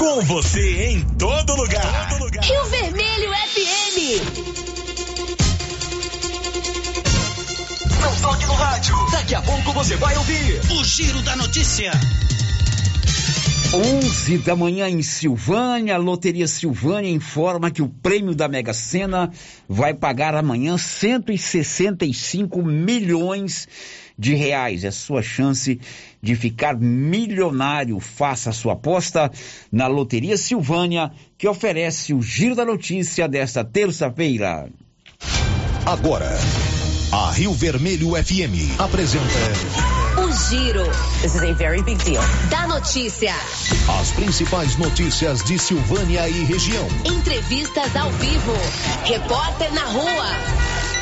Com você em todo lugar. Todo lugar. Rio Vermelho FM. Não toque no rádio. Daqui a pouco você vai ouvir o Giro da Notícia. 11 da manhã em Silvânia, a Loteria Silvânia informa que o prêmio da Mega Sena vai pagar amanhã 165 milhões de reais. É sua chance de ficar milionário. Faça a sua aposta na Loteria Silvânia, que oferece o giro da notícia desta terça-feira. Agora, a Rio Vermelho FM apresenta o Giro. This is a very big deal. Da notícia. As principais notícias de Silvânia e região. Entrevistas ao vivo. Repórter na rua.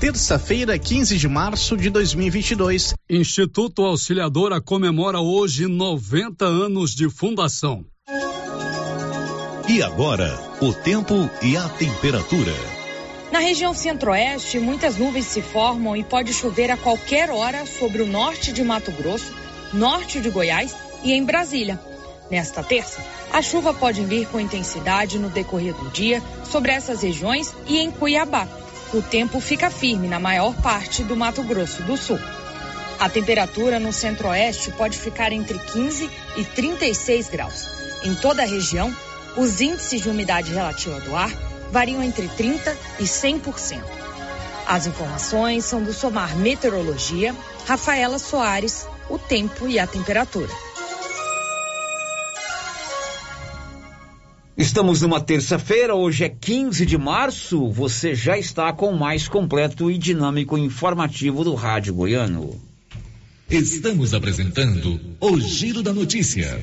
Terça-feira, 15 de março de 2022. Instituto Auxiliadora comemora hoje 90 anos de fundação. E agora, o tempo e a temperatura. Na região centro-oeste, muitas nuvens se formam e pode chover a qualquer hora sobre o norte de Mato Grosso, norte de Goiás e em Brasília. Nesta terça, a chuva pode vir com intensidade no decorrer do dia sobre essas regiões e em Cuiabá. O tempo fica firme na maior parte do Mato Grosso do Sul. A temperatura no centro-oeste pode ficar entre 15 e 36 graus. Em toda a região, os índices de umidade relativa do ar variam entre 30% e 100%. As informações são do Somar Meteorologia, Rafaela Soares, o tempo e a temperatura. Estamos numa terça-feira, hoje é 15 de março. Você já está com o mais completo e dinâmico informativo do Rádio Goiano. Estamos apresentando o Giro da Notícia.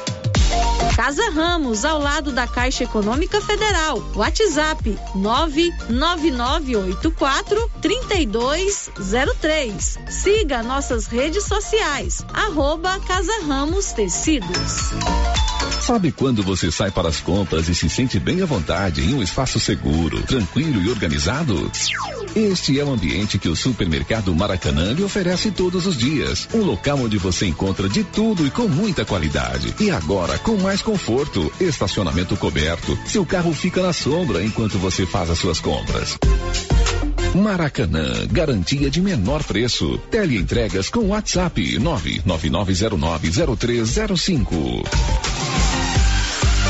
Casa Ramos, ao lado da Caixa Econômica Federal. WhatsApp 99984 3203. Siga nossas redes sociais. Arroba Casa Ramos Tecidos. Sabe quando você sai para as compras e se sente bem à vontade em um espaço seguro, tranquilo e organizado? Este é o ambiente que o supermercado Maracanã lhe oferece todos os dias. Um local onde você encontra de tudo e com muita qualidade. E agora com mais conforto, estacionamento coberto. Seu carro fica na sombra enquanto você faz as suas compras. Maracanã, garantia de menor preço. Teleentregas com WhatsApp 999090305.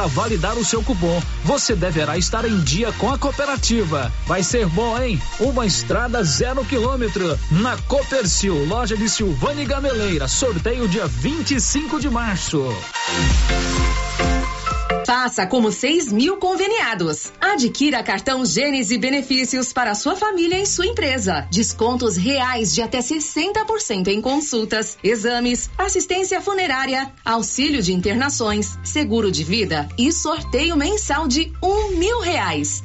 para validar o seu cupom, você deverá estar em dia com a cooperativa. Vai ser bom, hein? Uma estrada zero quilômetro na Copercil, loja de Silvânia Gameleira. Sorteio dia 25 de março. Faça como 6 mil conveniados. Adquira cartão Gênesis e benefícios para sua família e sua empresa. Descontos reais de até 60% em consultas, exames, assistência funerária, auxílio de internações, seguro de vida e sorteio mensal de um mil reais.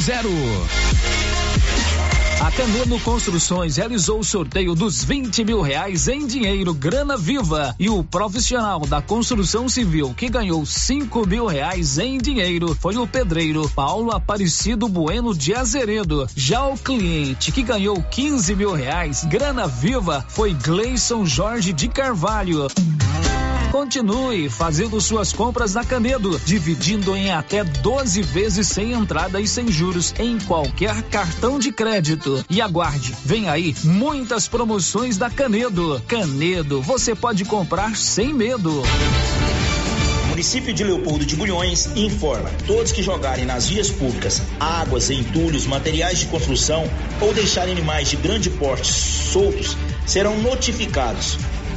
A Canedo Construções realizou o sorteio dos 20 mil reais em dinheiro grana viva e o profissional da construção civil que ganhou 5 mil reais em dinheiro foi o pedreiro Paulo Aparecido Bueno de Azeredo. Já o cliente que ganhou 15 mil reais grana viva foi Gleison Jorge de Carvalho. Continue fazendo suas compras na Canedo, dividindo em até 12 vezes sem entrada e sem juros em qualquer cartão de crédito. E aguarde, vem aí muitas promoções da Canedo. Canedo, você pode comprar sem medo. município de Leopoldo de Bulhões informa: todos que jogarem nas vias públicas águas, entulhos, materiais de construção ou deixarem animais de grande porte soltos serão notificados.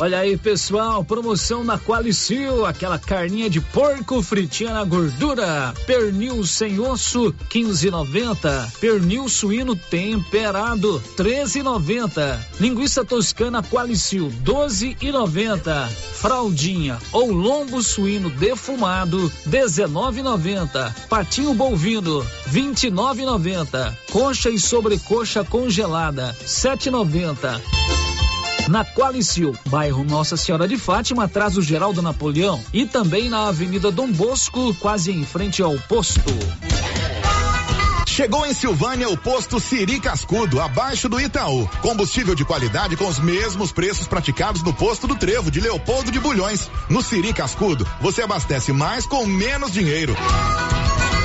Olha aí, pessoal, promoção na Qualicil, aquela carninha de porco fritinha na gordura. Pernil sem osso, 15,90. Pernil suíno temperado, 13,90. Linguiça toscana Qualicil, 12,90. Fraldinha ou lombo suíno defumado, 19,90. Patinho bovino, 29,90. Coxa e sobrecoxa congelada, 7,90 na Qualicil, bairro Nossa Senhora de Fátima, atrás do Geraldo Napoleão e também na Avenida Dom Bosco, quase em frente ao posto. Chegou em Silvânia o posto Siri Cascudo, abaixo do Itaú. Combustível de qualidade com os mesmos preços praticados no posto do Trevo de Leopoldo de Bulhões. No Siri Cascudo, você abastece mais com menos dinheiro.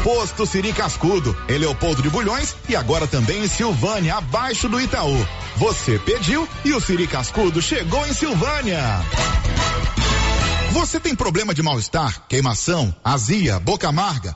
Posto Siri Cascudo, em Leopoldo de Bulhões e agora também em Silvânia, abaixo do Itaú. Você pediu e o Siri Cascudo chegou em Silvânia. Você tem problema de mal-estar, queimação, azia, boca amarga,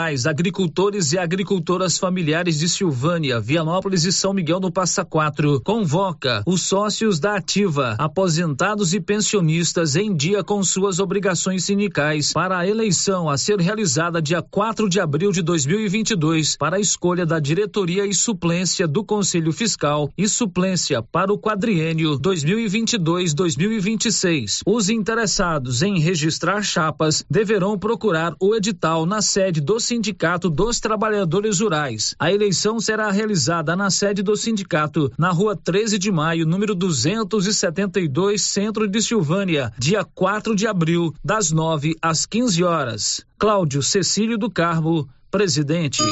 Agricultores e Agricultoras Familiares de Silvânia, Vianópolis e São Miguel do Passa Quatro convoca os sócios da Ativa, aposentados e pensionistas em dia com suas obrigações sindicais para a eleição a ser realizada dia 4 de abril de 2022 para a escolha da diretoria e suplência do Conselho Fiscal e suplência para o quadriênio 2022-2026. Os interessados em registrar chapas deverão procurar o edital na sede do Sindicato dos Trabalhadores Rurais. A eleição será realizada na sede do sindicato, na rua 13 de maio, número 272, centro de Silvânia, dia 4 de abril, das 9 às 15 horas. Cláudio Cecílio do Carmo, presidente.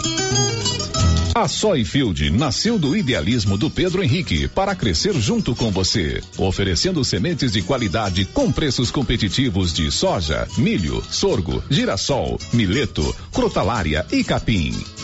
A Soyfield nasceu do idealismo do Pedro Henrique para crescer junto com você, oferecendo sementes de qualidade com preços competitivos de soja, milho, sorgo, girassol, mileto, crotalária e capim.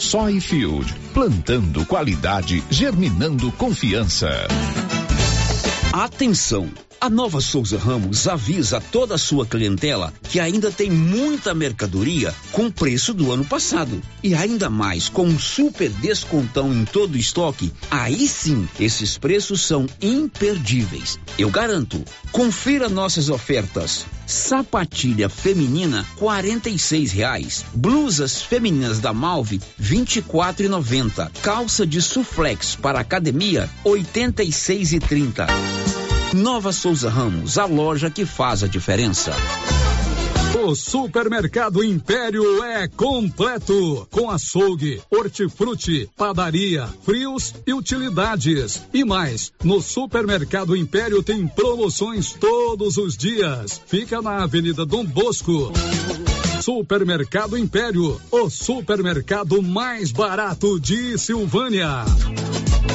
Soy Field, plantando qualidade, germinando confiança. Atenção! A Nova Souza Ramos avisa toda a sua clientela que ainda tem muita mercadoria com preço do ano passado. E ainda mais, com um super descontão em todo o estoque, aí sim, esses preços são imperdíveis. Eu garanto. Confira nossas ofertas. Sapatilha feminina, quarenta e reais. Blusas femininas da Malve, vinte e quatro. Calça de suflex para academia, oitenta e. Nova Souza Ramos, a loja que faz a diferença. O Supermercado Império é completo, com açougue, hortifruti, padaria, frios e utilidades. E mais, no Supermercado Império tem promoções todos os dias. Fica na Avenida Dom Bosco. Supermercado Império, o supermercado mais barato de Silvânia.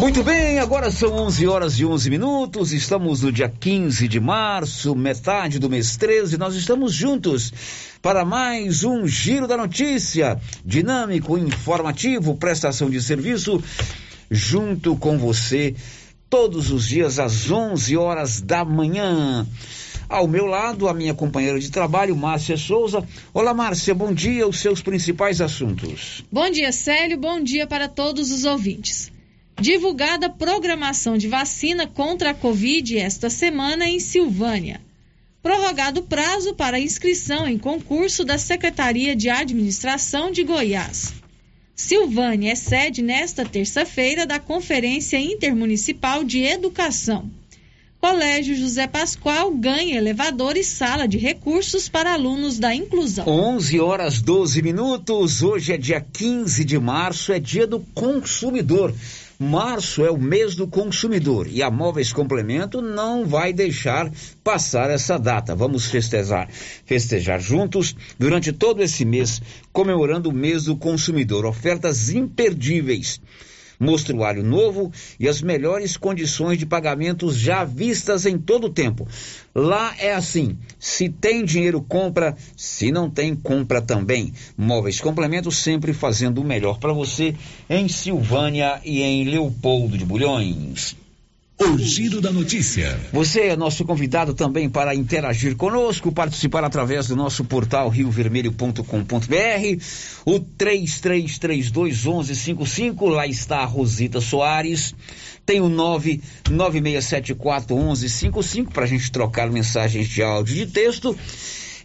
Muito bem, agora são 11 horas e 11 minutos. Estamos no dia 15 de março, metade do mês 13. Nós estamos juntos para mais um Giro da Notícia. Dinâmico, informativo, prestação de serviço, junto com você todos os dias às 11 horas da manhã. Ao meu lado, a minha companheira de trabalho, Márcia Souza. Olá, Márcia, bom dia. Os seus principais assuntos. Bom dia, Célio. Bom dia para todos os ouvintes. Divulgada programação de vacina contra a Covid esta semana em Silvânia. Prorrogado prazo para inscrição em concurso da Secretaria de Administração de Goiás. Silvânia é sede nesta terça-feira da Conferência Intermunicipal de Educação. Colégio José Pascoal ganha elevador e sala de recursos para alunos da inclusão. 11 horas 12 minutos. Hoje é dia 15 de março, é dia do consumidor. Março é o mês do consumidor e a Móveis Complemento não vai deixar passar essa data. Vamos festejar, festejar juntos durante todo esse mês, comemorando o mês do consumidor. Ofertas imperdíveis mostruário novo e as melhores condições de pagamentos já vistas em todo o tempo. Lá é assim: se tem dinheiro, compra, se não tem, compra também. Móveis Complementos sempre fazendo o melhor para você em Silvânia e em Leopoldo de Bulhões. O Giro da Notícia. Você é nosso convidado também para interagir conosco, participar através do nosso portal riovermelho.com.br, o 33321155, lá está a Rosita Soares. Tem o 996741155 para a gente trocar mensagens de áudio e de texto.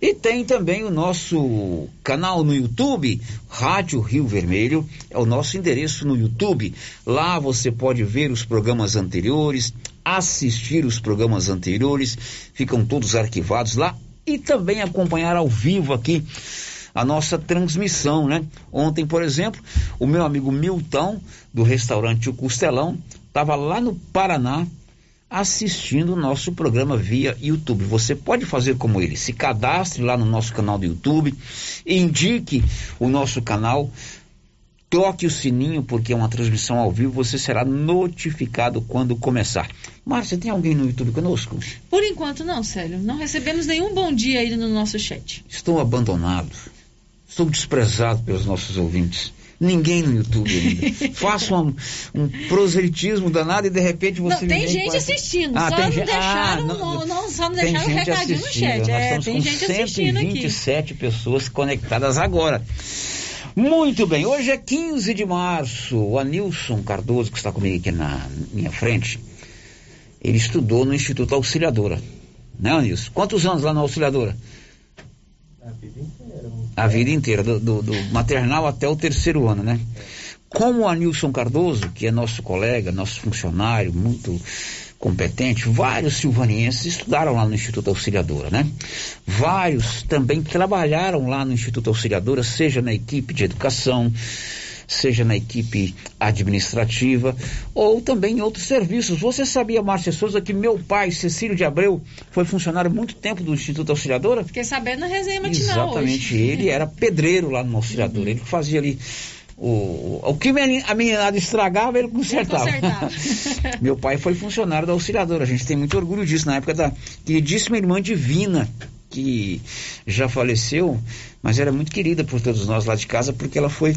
E tem também o nosso canal no YouTube, Rádio Rio Vermelho, é o nosso endereço no YouTube. Lá você pode ver os programas anteriores, assistir os programas anteriores, ficam todos arquivados lá e também acompanhar ao vivo aqui a nossa transmissão, né? Ontem, por exemplo, o meu amigo Milton, do restaurante O Costelão, estava lá no Paraná, assistindo o nosso programa via YouTube. Você pode fazer como ele, se cadastre lá no nosso canal do YouTube, indique o nosso canal, toque o sininho, porque é uma transmissão ao vivo, você será notificado quando começar. Márcia, tem alguém no YouTube conosco? Por enquanto não, Célio. Não recebemos nenhum bom dia aí no nosso chat. Estou abandonado. Estou desprezado pelos nossos ouvintes ninguém no YouTube ainda. Faça um, um proselitismo danado e de repente você não, tem gente assistindo, ah, só, não deixaram, ah, não, não, só não deixaram um recadinho no chat. É, tem gente assistindo aqui. 127 pessoas conectadas agora. Muito bem, hoje é 15 de março. O Anilson Cardoso, que está comigo aqui na minha frente, ele estudou no Instituto Auxiliadora. Né, Anilson? Quantos anos lá na Auxiliadora? A vida inteira. A vida inteira, do, do, do maternal até o terceiro ano, né? Como o Anilson Cardoso, que é nosso colega, nosso funcionário, muito competente, vários silvanienses estudaram lá no Instituto Auxiliadora, né? Vários também trabalharam lá no Instituto Auxiliadora, seja na equipe de educação, seja na equipe administrativa ou também em outros serviços. Você sabia, Márcia Souza, que meu pai, Cecílio de Abreu, foi funcionário muito tempo do Instituto Auxiliadora? Fiquei sabendo na resenha matinal Exatamente, hoje. ele era pedreiro lá no Auxiliadora, uhum. ele fazia ali o, o que a meninada estragava, ele consertava. Meu pai foi funcionário da auxiliadora. A gente tem muito orgulho disso. Na época da queridíssima irmã Divina, que já faleceu, mas era muito querida por todos nós lá de casa, porque ela foi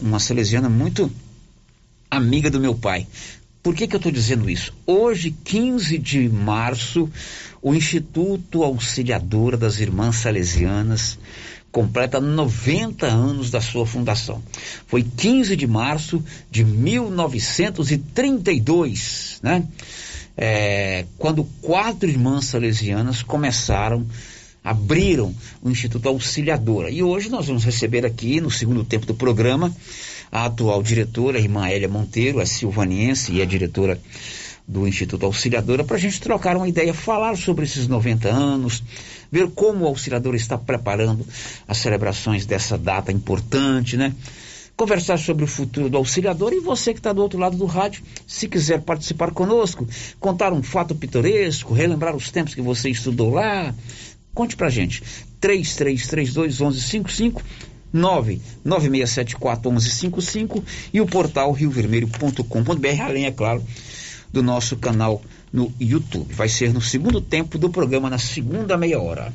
uma salesiana muito amiga do meu pai. Por que, que eu estou dizendo isso? Hoje, 15 de março, o Instituto Auxiliadora das Irmãs Salesianas completa 90 anos da sua fundação. Foi 15 de março de 1932, né? É, quando quatro irmãs salesianas começaram, abriram o Instituto Auxiliadora. E hoje nós vamos receber aqui, no segundo tempo do programa, a atual diretora, a irmã Hélia Monteiro, a silvaniense e a diretora do Instituto Auxiliadora, para a gente trocar uma ideia, falar sobre esses 90 anos, ver como o Auxiliadora está preparando as celebrações dessa data importante, né? Conversar sobre o futuro do Auxiliador e você que está do outro lado do rádio, se quiser participar conosco, contar um fato pitoresco, relembrar os tempos que você estudou lá, conte pra gente. 3332 1155 99674 1155 e o portal riovermelho.com.br, além, é claro, do nosso canal no YouTube. Vai ser no segundo tempo do programa, na segunda meia hora.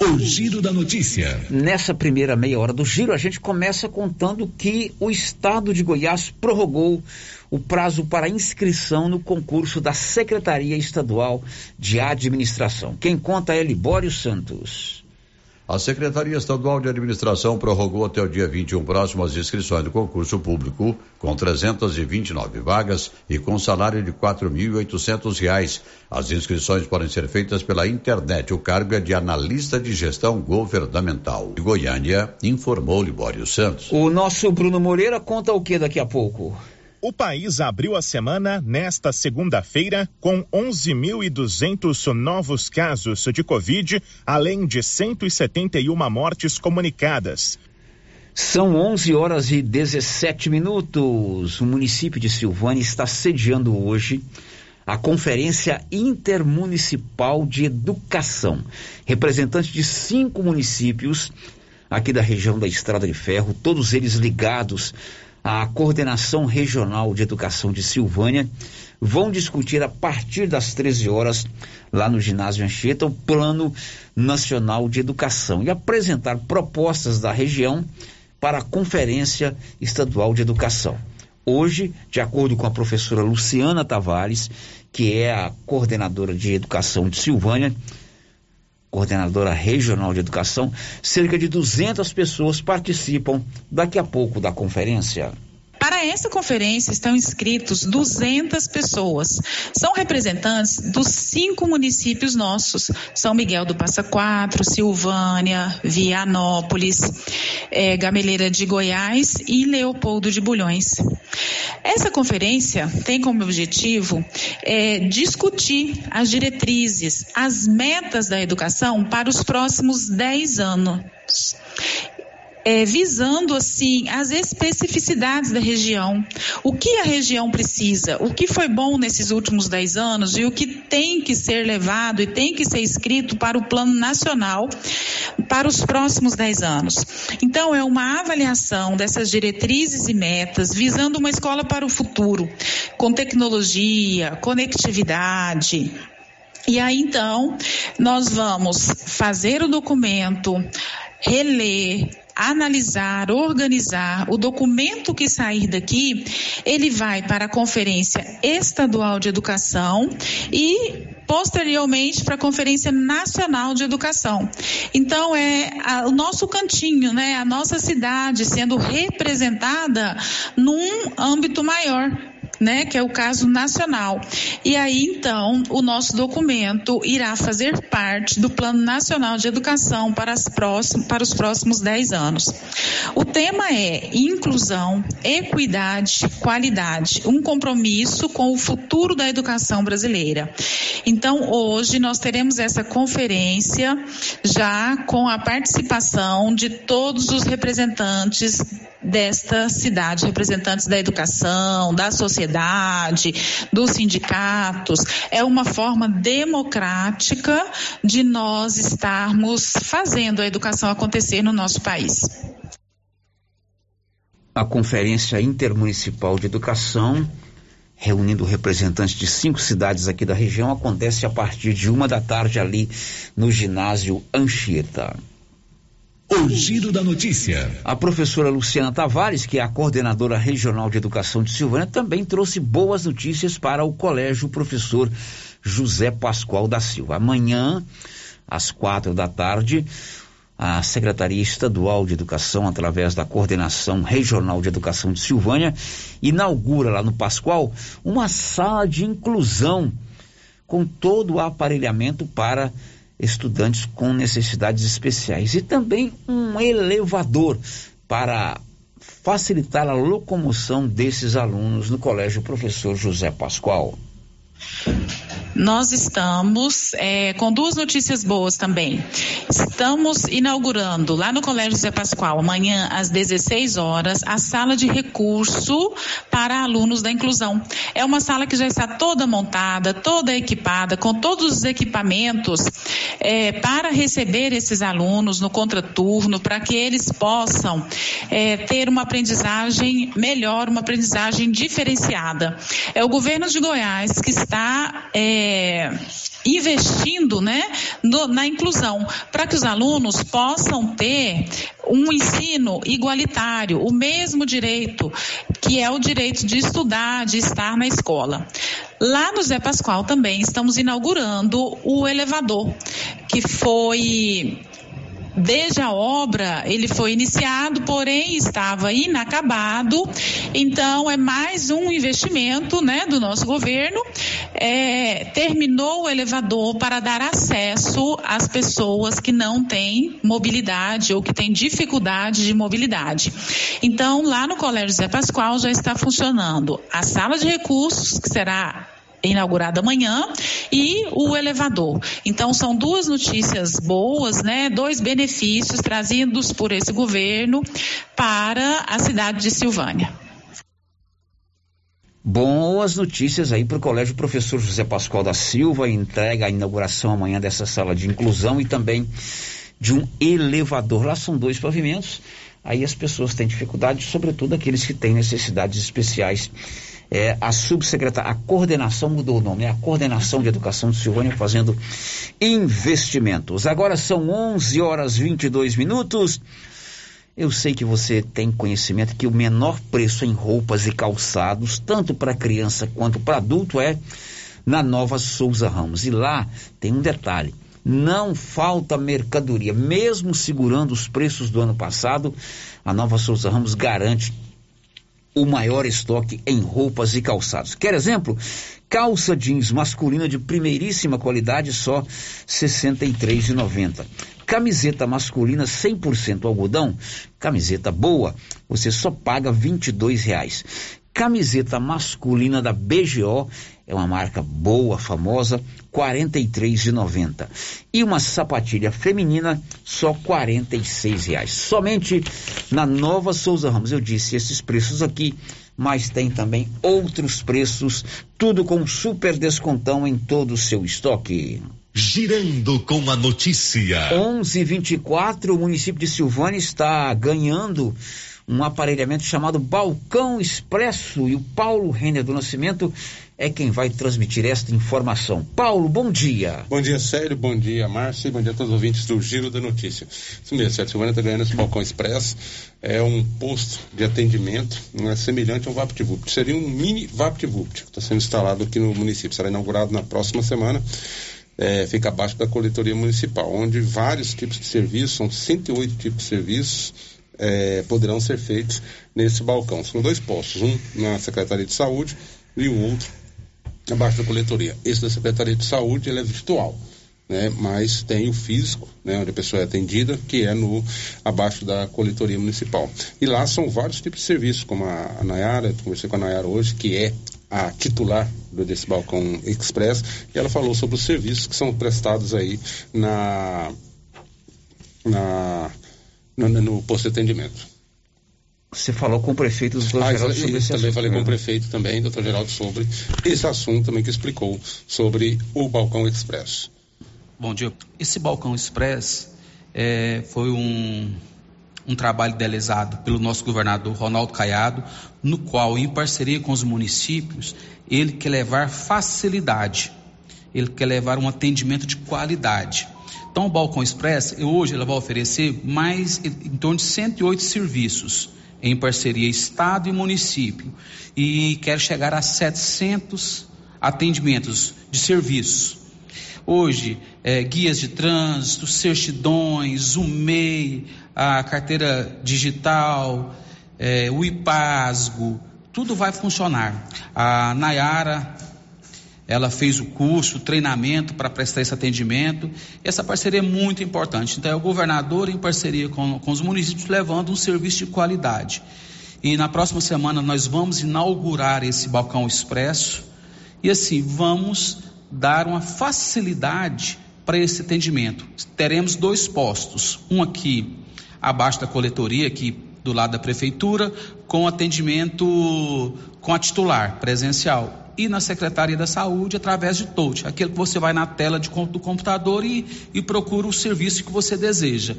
O Giro da Notícia. Nessa primeira meia hora do Giro, a gente começa contando que o Estado de Goiás prorrogou o prazo para inscrição no concurso da Secretaria Estadual de Administração. Quem conta é Libório Santos. A Secretaria Estadual de Administração prorrogou até o dia 21 próximo as inscrições do concurso público, com 329 vagas e com salário de R$ 4.800. As inscrições podem ser feitas pela internet. O cargo é de analista de gestão governamental. De Goiânia, informou Libório Santos. O nosso Bruno Moreira conta o que daqui a pouco? O país abriu a semana nesta segunda-feira com 11.200 novos casos de Covid, além de 171 mortes comunicadas. São 11 horas e 17 minutos. O município de Silvânia está sediando hoje a Conferência Intermunicipal de Educação. Representantes de cinco municípios aqui da região da Estrada de Ferro, todos eles ligados a Coordenação Regional de Educação de Silvânia vão discutir a partir das 13 horas lá no ginásio Anchieta o Plano Nacional de Educação e apresentar propostas da região para a Conferência Estadual de Educação. Hoje, de acordo com a professora Luciana Tavares, que é a coordenadora de educação de Silvânia, coordenadora regional de educação, cerca de 200 pessoas participam daqui a pouco da conferência. Para essa conferência estão inscritos 200 pessoas. São representantes dos cinco municípios nossos: São Miguel do Passa Quatro, Silvânia, Vianópolis, é, Gameleira de Goiás e Leopoldo de Bulhões. Essa conferência tem como objetivo é, discutir as diretrizes, as metas da educação para os próximos 10 anos é, visando assim as especificidades da região. O que a região precisa, o que foi bom nesses últimos dez anos e o que tem que ser levado e tem que ser escrito para o plano nacional para os próximos dez anos. Então, é uma avaliação dessas diretrizes e metas visando uma escola para o futuro, com tecnologia, conectividade, e aí, então, nós vamos fazer o documento, reler, analisar, organizar o documento que sair daqui, ele vai para a Conferência Estadual de Educação e posteriormente para a Conferência Nacional de Educação. Então é a, o nosso cantinho, né, a nossa cidade sendo representada num âmbito maior né, que é o caso nacional. E aí, então, o nosso documento irá fazer parte do Plano Nacional de Educação para, próximos, para os próximos 10 anos. O tema é inclusão, equidade, qualidade, um compromisso com o futuro da educação brasileira. Então, hoje nós teremos essa conferência já com a participação de todos os representantes desta cidade, representantes da educação, da sociedade, dos sindicatos. É uma forma democrática de nós estarmos fazendo a educação acontecer no nosso país. A Conferência Intermunicipal de Educação, reunindo representantes de cinco cidades aqui da região, acontece a partir de uma da tarde ali no ginásio Anchieta. O Giro da Notícia. A professora Luciana Tavares, que é a coordenadora regional de educação de Silvânia, também trouxe boas notícias para o colégio professor José Pascoal da Silva. Amanhã, às quatro da tarde, a Secretaria Estadual de Educação, através da Coordenação Regional de Educação de Silvânia, inaugura lá no Pascoal uma sala de inclusão com todo o aparelhamento para estudantes com necessidades especiais e também um elevador para facilitar a locomoção desses alunos no Colégio Professor José Pascoal. Nós estamos é, com duas notícias boas também. Estamos inaugurando lá no Colégio José Pascoal, amanhã às 16 horas, a sala de recurso para alunos da inclusão. É uma sala que já está toda montada, toda equipada, com todos os equipamentos é, para receber esses alunos no contraturno, para que eles possam é, ter uma aprendizagem melhor, uma aprendizagem diferenciada. É o governo de Goiás que está é, investindo né, no, na inclusão, para que os alunos possam ter um ensino igualitário, o mesmo direito, que é o direito de estudar, de estar na escola. Lá no Zé Pascoal também estamos inaugurando o elevador, que foi desde a obra ele foi iniciado, porém estava inacabado. Então é mais um investimento, né, do nosso governo. É, terminou o elevador para dar acesso às pessoas que não têm mobilidade ou que têm dificuldade de mobilidade. Então lá no Colégio Zé Pascoal já está funcionando a sala de recursos que será inaugurado amanhã e o elevador. Então são duas notícias boas, né? Dois benefícios trazidos por esse governo para a cidade de Silvânia. Boas notícias aí para o Colégio Professor José Pascoal da Silva, entrega a inauguração amanhã dessa sala de inclusão e também de um elevador. Lá são dois pavimentos, aí as pessoas têm dificuldade, sobretudo aqueles que têm necessidades especiais é, a subsecretaria, a coordenação mudou o nome, é a coordenação de educação de Silvânia fazendo investimentos. Agora são 11 horas 22 minutos. Eu sei que você tem conhecimento que o menor preço em roupas e calçados, tanto para criança quanto para adulto, é na Nova Souza Ramos. E lá tem um detalhe: não falta mercadoria. Mesmo segurando os preços do ano passado, a Nova Souza Ramos garante o maior estoque em roupas e calçados. Quer exemplo? Calça jeans masculina de primeiríssima qualidade, só R$ 63,90. Camiseta masculina 100% algodão, camiseta boa, você só paga R$ 22,00. Camiseta masculina da BGO é uma marca boa, famosa, R$ 43,90. E uma sapatilha feminina, só R$ 46,00. Somente na Nova Souza Ramos. Eu disse esses preços aqui, mas tem também outros preços, tudo com super descontão em todo o seu estoque. Girando com a notícia. 11:24 o município de Silvânia está ganhando um aparelhamento chamado Balcão Expresso e o Paulo Renner do Nascimento é quem vai transmitir esta informação. Paulo, bom dia. Bom dia, Sérgio. Bom dia, Márcio. Bom dia a todos os ouvintes do Giro da Notícia. Isso mesmo, Sérgio Silvana está ganhando esse balcão expresso. É um posto de atendimento é semelhante a um VaptVupt. Seria um mini VaptVupt que está sendo instalado aqui no município. Será inaugurado na próxima semana. É, fica abaixo da coletoria municipal, onde vários tipos de serviços, são 108 tipos de serviços, é, poderão ser feitos nesse balcão. São dois postos, um na Secretaria de Saúde e um outro abaixo da coletoria. Esse da Secretaria de Saúde ele é virtual. Né, mas tem o físico, né, onde a pessoa é atendida, que é no abaixo da coletoria municipal. E lá são vários tipos de serviços, como a, a Nayara, conversei com a Nayara hoje, que é a titular desse balcão express, e ela falou sobre os serviços que são prestados aí na, na, no, no posto de atendimento. Você falou com o prefeito, doutor ah, Geraldo, sobre esse Também falei com o prefeito também, doutor Geraldo, sobre esse assunto também que explicou sobre o Balcão Expresso. Bom dia. Esse Balcão Express é, foi um, um trabalho idealizado pelo nosso governador Ronaldo Caiado, no qual, em parceria com os municípios, ele quer levar facilidade, ele quer levar um atendimento de qualidade. Então, o Balcão Express, hoje, ele vai oferecer mais em torno de 108 serviços em parceria Estado e município e quer chegar a 700 atendimentos de serviços. Hoje, é, guias de trânsito, certidões, o MEI, a carteira digital, é, o IPASGO, tudo vai funcionar. A Nayara ela fez o curso, o treinamento para prestar esse atendimento. Essa parceria é muito importante. Então, é o governador, em parceria com, com os municípios, levando um serviço de qualidade. E na próxima semana nós vamos inaugurar esse balcão expresso e assim vamos dar uma facilidade para esse atendimento. Teremos dois postos, um aqui abaixo da coletoria, aqui do lado da prefeitura, com atendimento com a titular presencial e na Secretaria da Saúde através de touch, aquele que você vai na tela de, do computador e, e procura o serviço que você deseja.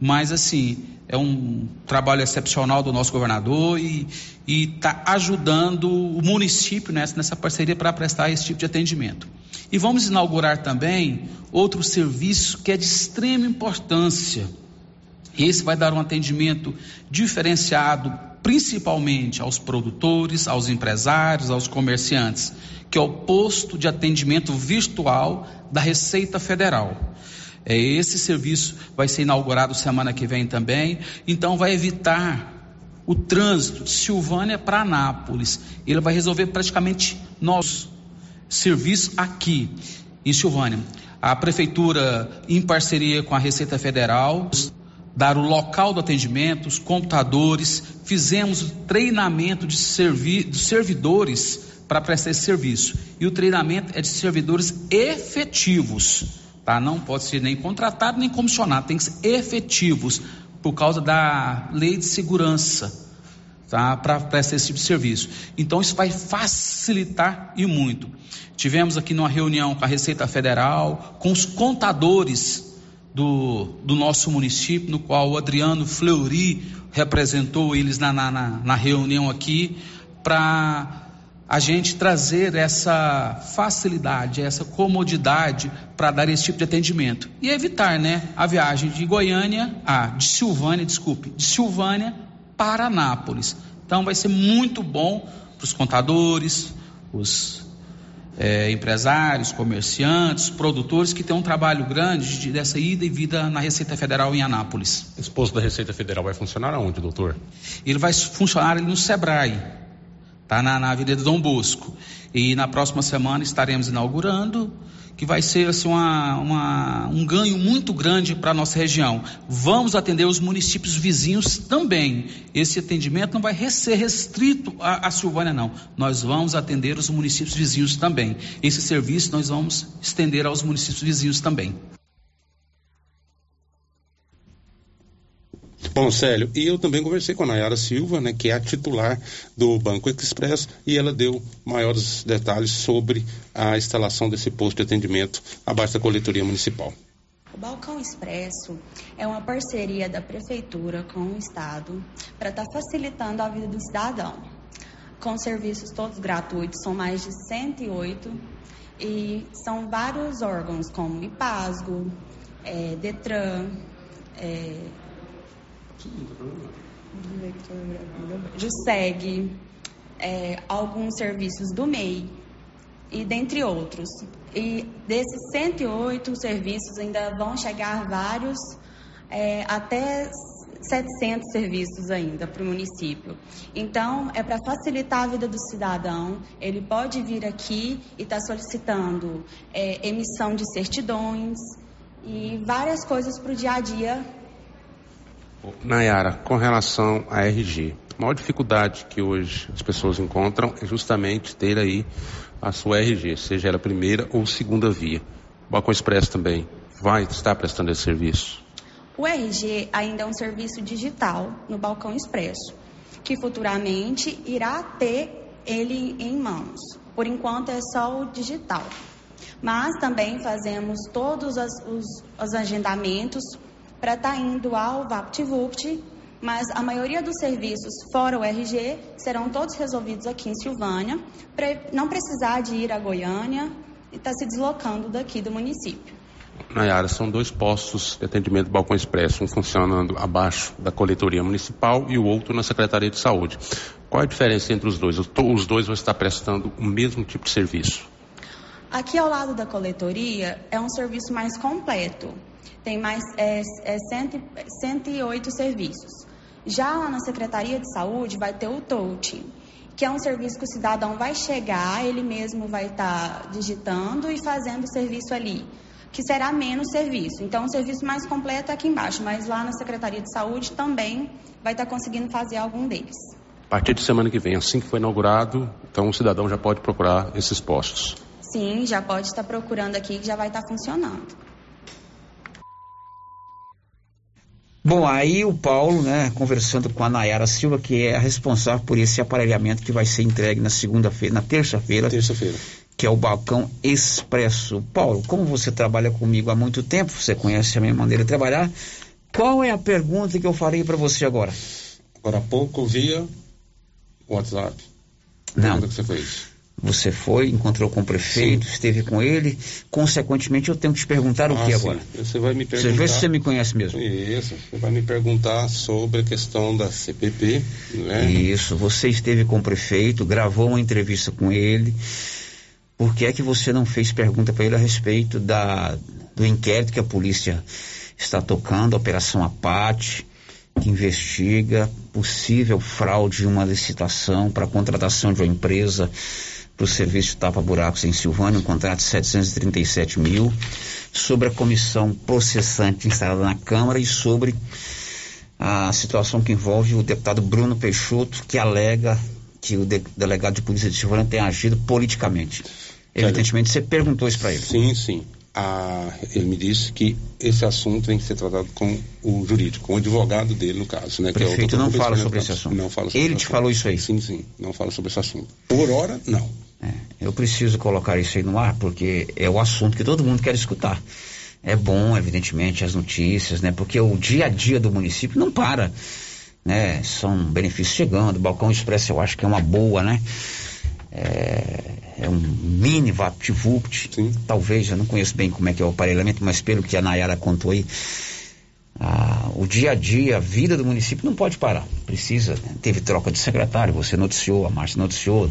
Mas, assim, é um trabalho excepcional do nosso governador e está ajudando o município nessa, nessa parceria para prestar esse tipo de atendimento. E vamos inaugurar também outro serviço que é de extrema importância. Esse vai dar um atendimento diferenciado principalmente aos produtores, aos empresários, aos comerciantes, que é o posto de atendimento virtual da Receita Federal. É, esse serviço vai ser inaugurado semana que vem também, então vai evitar o trânsito de Silvânia para Anápolis. Ele vai resolver praticamente nosso serviço aqui em Silvânia. A prefeitura, em parceria com a Receita Federal, dar o local do atendimento, os computadores, fizemos treinamento de servi dos servidores para prestar esse serviço. E o treinamento é de servidores efetivos, tá? Não pode ser nem contratado nem comissionado, tem que ser efetivos por causa da lei de segurança, tá? Para prestar esse tipo de serviço. Então isso vai facilitar e muito. Tivemos aqui numa reunião com a Receita Federal, com os contadores do, do nosso município, no qual o Adriano Fleury representou eles na, na, na reunião aqui, para a gente trazer essa facilidade, essa comodidade para dar esse tipo de atendimento e evitar, né, a viagem de Goiânia, ah, de Silvânia, desculpe, de Silvânia para Anápolis. Então vai ser muito bom para os contadores, os é, empresários, comerciantes, produtores que têm um trabalho grande de, dessa ida e vida na Receita Federal em Anápolis. Esse posto da Receita Federal vai funcionar aonde, doutor? Ele vai funcionar ali no Sebrae, tá na, na Avenida Dom Bosco. E na próxima semana estaremos inaugurando que vai ser assim, uma, uma, um ganho muito grande para a nossa região. Vamos atender os municípios vizinhos também. Esse atendimento não vai ser restrito a, a Silvânia, não. Nós vamos atender os municípios vizinhos também. Esse serviço nós vamos estender aos municípios vizinhos também. Bom, Célio, e eu também conversei com a Nayara Silva, né, que é a titular do Banco Express, e ela deu maiores detalhes sobre a instalação desse posto de atendimento abaixo da coletoria municipal. O Balcão Expresso é uma parceria da Prefeitura com o Estado para estar tá facilitando a vida do cidadão. Com serviços todos gratuitos, são mais de 108 e são vários órgãos como IPASGO, é, DETRAN, é, JUSEG, é, alguns serviços do MEI e dentre outros. E desses 108 serviços ainda vão chegar vários é, até 700 serviços ainda para o município. Então, é para facilitar a vida do cidadão, ele pode vir aqui e estar tá solicitando é, emissão de certidões e várias coisas para o dia a dia. Nayara, com relação à RG, a maior dificuldade que hoje as pessoas encontram é justamente ter aí a sua RG, seja ela primeira ou segunda via. O Balcão Expresso também vai estar prestando esse serviço? O RG ainda é um serviço digital no Balcão Expresso, que futuramente irá ter ele em mãos. Por enquanto é só o digital. Mas também fazemos todos os, os agendamentos para estar tá indo ao VaptVupt, mas a maioria dos serviços fora o RG serão todos resolvidos aqui em Silvânia, para não precisar de ir a Goiânia e estar tá se deslocando daqui do município. Nayara, são dois postos de atendimento Balcão Expresso, um funcionando abaixo da coletoria municipal e o outro na Secretaria de Saúde. Qual a diferença entre os dois? Os dois vão estar prestando o mesmo tipo de serviço? Aqui ao lado da coletoria é um serviço mais completo. Tem mais é, é 108 serviços. Já lá na Secretaria de Saúde vai ter o touch, que é um serviço que o cidadão vai chegar, ele mesmo vai estar tá digitando e fazendo o serviço ali que será menos serviço. Então, o serviço mais completo é aqui embaixo, mas lá na Secretaria de Saúde também vai estar conseguindo fazer algum deles. A partir de semana que vem, assim que foi inaugurado, então o cidadão já pode procurar esses postos. Sim, já pode estar procurando aqui que já vai estar funcionando. Bom, aí o Paulo, né, conversando com a Nayara Silva, que é a responsável por esse aparelhamento que vai ser entregue na segunda-feira, na terça-feira. Terça-feira que é o Balcão Expresso. Paulo, como você trabalha comigo há muito tempo, você conhece a minha maneira de trabalhar, qual é a pergunta que eu farei para você agora? Agora há pouco via WhatsApp. Não. que você fez? Você foi, encontrou com o prefeito, Sim. esteve com ele. Consequentemente, eu tenho que te perguntar o ah, que agora? Você vai me perguntar. Você vê se você me conhece mesmo. Isso. Você vai me perguntar sobre a questão da CPP, né? Isso. Você esteve com o prefeito, gravou uma entrevista com ele. Por que é que você não fez pergunta para ele a respeito da, do inquérito que a polícia está tocando, a Operação Apate, que investiga possível fraude em uma licitação para contratação de uma empresa para o serviço de tapa-buracos em Silvânia, um contrato de 737 mil, sobre a comissão processante instalada na Câmara e sobre a situação que envolve o deputado Bruno Peixoto, que alega que o de, delegado de polícia de Silvânia tem agido politicamente. Evidentemente, você perguntou isso para ele. Sim, sim. Ah, ele me disse que esse assunto tem que ser tratado com o jurídico, com o advogado dele, no caso. Né, o prefeito é o não fala sobre esse assunto. Não fala sobre ele te assunto. falou isso aí? Sim, sim. Não fala sobre esse assunto. Por hora, não. É, eu preciso colocar isso aí no ar, porque é o assunto que todo mundo quer escutar. É bom, evidentemente, as notícias, né? Porque o dia a dia do município não para. Né? São benefícios chegando, o Balcão Expresso eu acho que é uma boa, né? É, é um mini VaptVupt, talvez, eu não conheço bem como é que é o aparelhamento, mas pelo que a Nayara contou aí, ah, o dia a dia, a vida do município não pode parar, precisa, né? teve troca de secretário, você noticiou, a Márcia noticiou,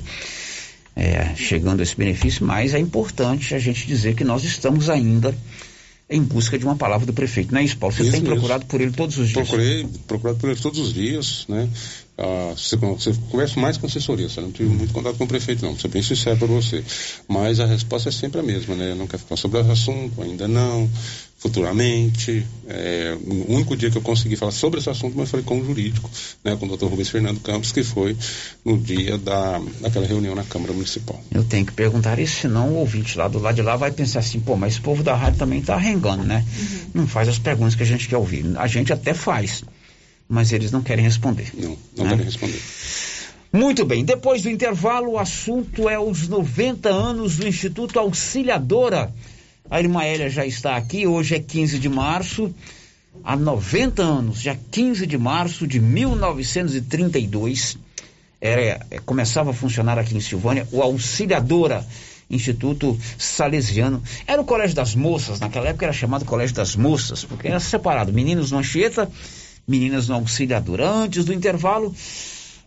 é, chegando esse benefício, mas é importante a gente dizer que nós estamos ainda em busca de uma palavra do prefeito, não é isso, Paulo? Você isso tem mesmo. procurado por ele todos os dias? Procurei, procurado por ele todos os dias, né? Ah, você, você, conversa mais com assessoria, você não tive muito contato com o prefeito, não, vou ser bem sincero para você. Mas a resposta é sempre a mesma, né? Não quer falar sobre o assunto, ainda não, futuramente. É, o único dia que eu consegui falar sobre esse assunto, mas foi com o jurídico, né? Com o doutor Rubens Fernando Campos, que foi no dia da, daquela reunião na Câmara Municipal. Eu tenho que perguntar isso, senão o ouvinte lá do lado de lá vai pensar assim, pô, mas esse povo da rádio também está arrengando, né? Uhum. Não faz as perguntas que a gente quer ouvir. A gente até faz mas eles não querem responder. Não, não né? querem responder. Muito bem, depois do intervalo, o assunto é os 90 anos do Instituto Auxiliadora. A irmã Hélia já está aqui, hoje é 15 de março. Há 90 anos, já 15 de março de 1932, era, é, começava a funcionar aqui em Silvânia o Auxiliadora Instituto Salesiano. Era o Colégio das Moças, naquela época era chamado Colégio das Moças, porque era separado, meninos no Anchieta meninas no auxiliador. Antes do intervalo,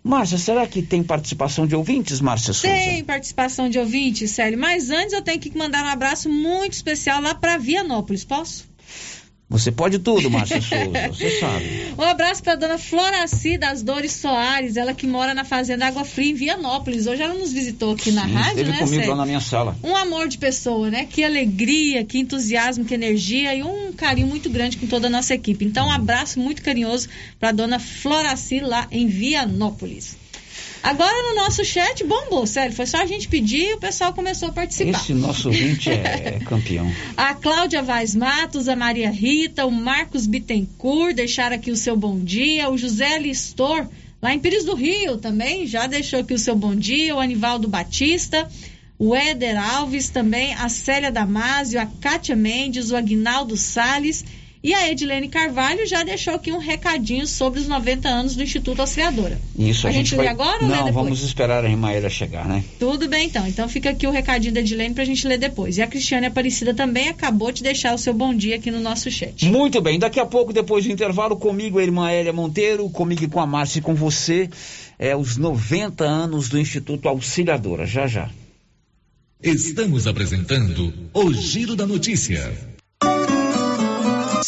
Márcia, será que tem participação de ouvintes, Márcia Souza? Tem participação de ouvintes, Célio. Mas antes eu tenho que mandar um abraço muito especial lá para Vianópolis, posso? Você pode tudo, Márcia Souza, você sabe. Um abraço para dona Floraci das Dores Soares, ela que mora na Fazenda Água Fria, em Vianópolis. Hoje ela nos visitou aqui na Sim, rádio, esteve né? comigo Sérgio? lá na minha sala. Um amor de pessoa, né? Que alegria, que entusiasmo, que energia e um carinho muito grande com toda a nossa equipe. Então, um abraço muito carinhoso para dona Floraci lá em Vianópolis. Agora no nosso chat bombou, sério, foi só a gente pedir e o pessoal começou a participar. Esse nosso ouvinte é, é campeão. A Cláudia Vaz Matos, a Maria Rita, o Marcos Bittencourt deixaram aqui o seu bom dia, o José Listor, lá em Pires do Rio também, já deixou aqui o seu bom dia, o Anivaldo Batista, o Éder Alves também, a Célia Damásio, a Kátia Mendes, o Aguinaldo Sales e a Edilene Carvalho já deixou aqui um recadinho sobre os 90 anos do Instituto Auxiliadora. Isso, a, a gente, vai... lê agora ou lê Não, depois? vamos esperar a Rimaela chegar, né? Tudo bem, então. Então fica aqui o recadinho da Edilene pra gente ler depois. E a Cristiane Aparecida também acabou de deixar o seu bom dia aqui no nosso chat. Muito bem, daqui a pouco, depois do intervalo, comigo, a irmã Hélia Monteiro, comigo e com a Márcia e com você, é os 90 anos do Instituto Auxiliadora. Já, já. Estamos apresentando o Giro da Notícia.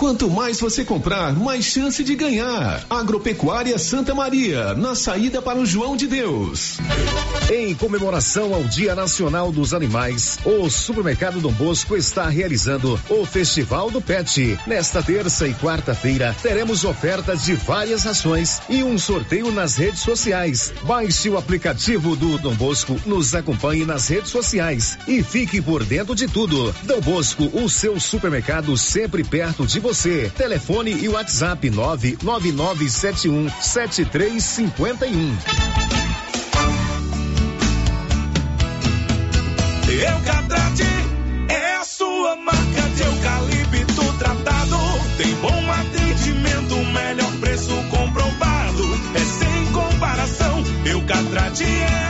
Quanto mais você comprar, mais chance de ganhar. Agropecuária Santa Maria, na saída para o João de Deus. Em comemoração ao Dia Nacional dos Animais, o Supermercado Dom Bosco está realizando o Festival do Pet. Nesta terça e quarta-feira, teremos ofertas de várias rações e um sorteio nas redes sociais. Baixe o aplicativo do Dom Bosco, nos acompanhe nas redes sociais e fique por dentro de tudo. Dom Bosco, o seu supermercado sempre perto de você. Telefone e WhatsApp 99971 7351. Eucatrate é a sua marca de eucalipto tratado. Tem bom atendimento, melhor preço comprovado. É sem comparação. Eucatrate é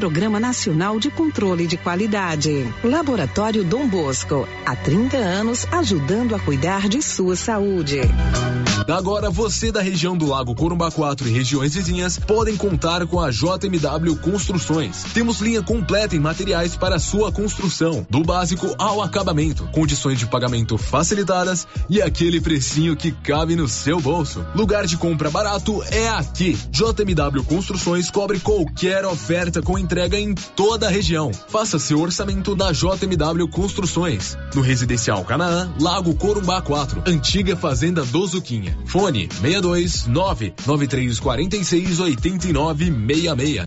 Programa Nacional de Controle de Qualidade. Laboratório Dom Bosco, há 30 anos ajudando a cuidar de sua saúde. Agora você da região do Lago Corumbá 4 e regiões vizinhas podem contar com a JMW Construções. Temos linha completa em materiais para sua construção, do básico ao acabamento, condições de pagamento facilitadas e aquele precinho que cabe no seu bolso. Lugar de compra barato é aqui. JMW Construções cobre qualquer oferta com entrega em toda a região. Faça seu orçamento na JMW Construções. No Residencial Canaã, Lago Corumbá 4, Antiga Fazenda do Zuquinha. Fone 62 99346 8966.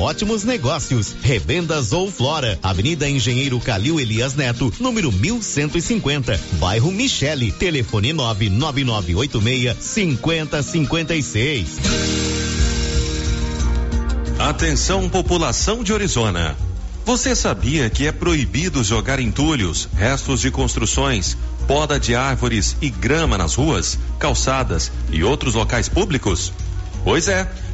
ótimos negócios. Revendas ou Flora, Avenida Engenheiro Calil Elias Neto, número 1150, bairro Michele, telefone 99986 5056. Atenção população de Orizona. Você sabia que é proibido jogar entulhos, restos de construções, poda de árvores e grama nas ruas, calçadas e outros locais públicos? Pois é.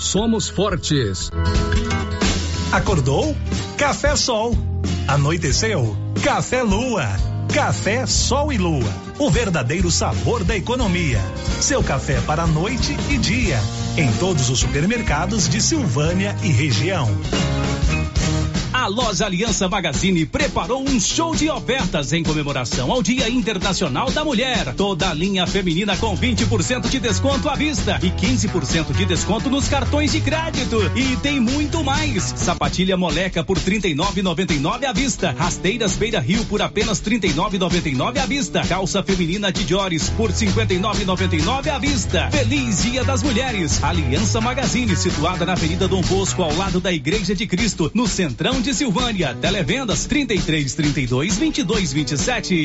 somos fortes. Acordou? Café Sol. Anoiteceu? Café Lua. Café Sol e Lua. O verdadeiro sabor da economia. Seu café para noite e dia. Em todos os supermercados de Silvânia e região. Loja Aliança Magazine preparou um show de ofertas em comemoração ao Dia Internacional da Mulher. Toda a linha feminina com 20% de desconto à vista e 15% de desconto nos cartões de crédito. E tem muito mais. Sapatilha moleca por 39,99 à vista. Rasteiras Beira Rio por apenas 39,99 à vista. Calça feminina de Jores por 59,99 à vista. Feliz Dia das Mulheres. Aliança Magazine, situada na Avenida Dom Bosco, ao lado da Igreja de Cristo, no Centrão de Silvânia. Televendas 33 32 22 27.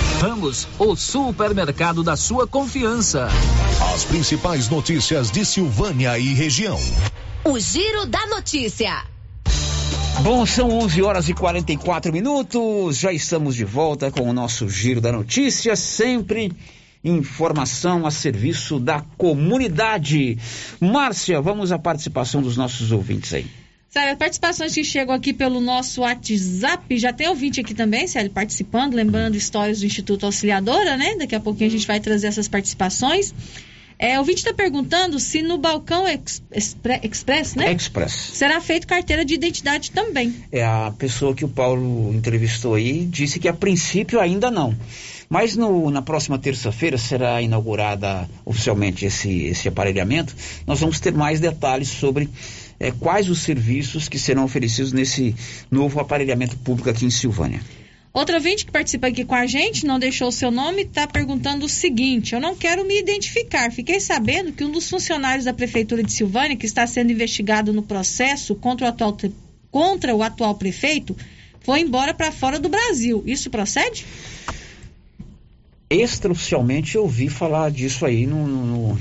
Ramos, o supermercado da sua confiança. As principais notícias de Silvânia e região. O Giro da Notícia. Bom, são 11 horas e 44 minutos. Já estamos de volta com o nosso Giro da Notícia, sempre informação a serviço da comunidade. Márcia, vamos à participação dos nossos ouvintes aí. Sério, participações que chegam aqui pelo nosso WhatsApp, já tem ouvinte aqui também, Célio, participando, lembrando histórias do Instituto Auxiliadora, né? Daqui a pouquinho a gente vai trazer essas participações. É, o ouvinte está perguntando se no balcão ex, expre, Express, né? Express. Será feito carteira de identidade também. É, a pessoa que o Paulo entrevistou aí disse que a princípio ainda não. Mas no, na próxima terça-feira será inaugurada oficialmente esse, esse aparelhamento. Nós vamos ter mais detalhes sobre é, quais os serviços que serão oferecidos nesse novo aparelhamento público aqui em Silvânia. Outro ouvinte que participa aqui com a gente, não deixou o seu nome, está perguntando o seguinte: Eu não quero me identificar. Fiquei sabendo que um dos funcionários da Prefeitura de Silvânia, que está sendo investigado no processo contra o atual, contra o atual prefeito, foi embora para fora do Brasil. Isso procede? Extraoficialmente eu ouvi falar disso aí no, no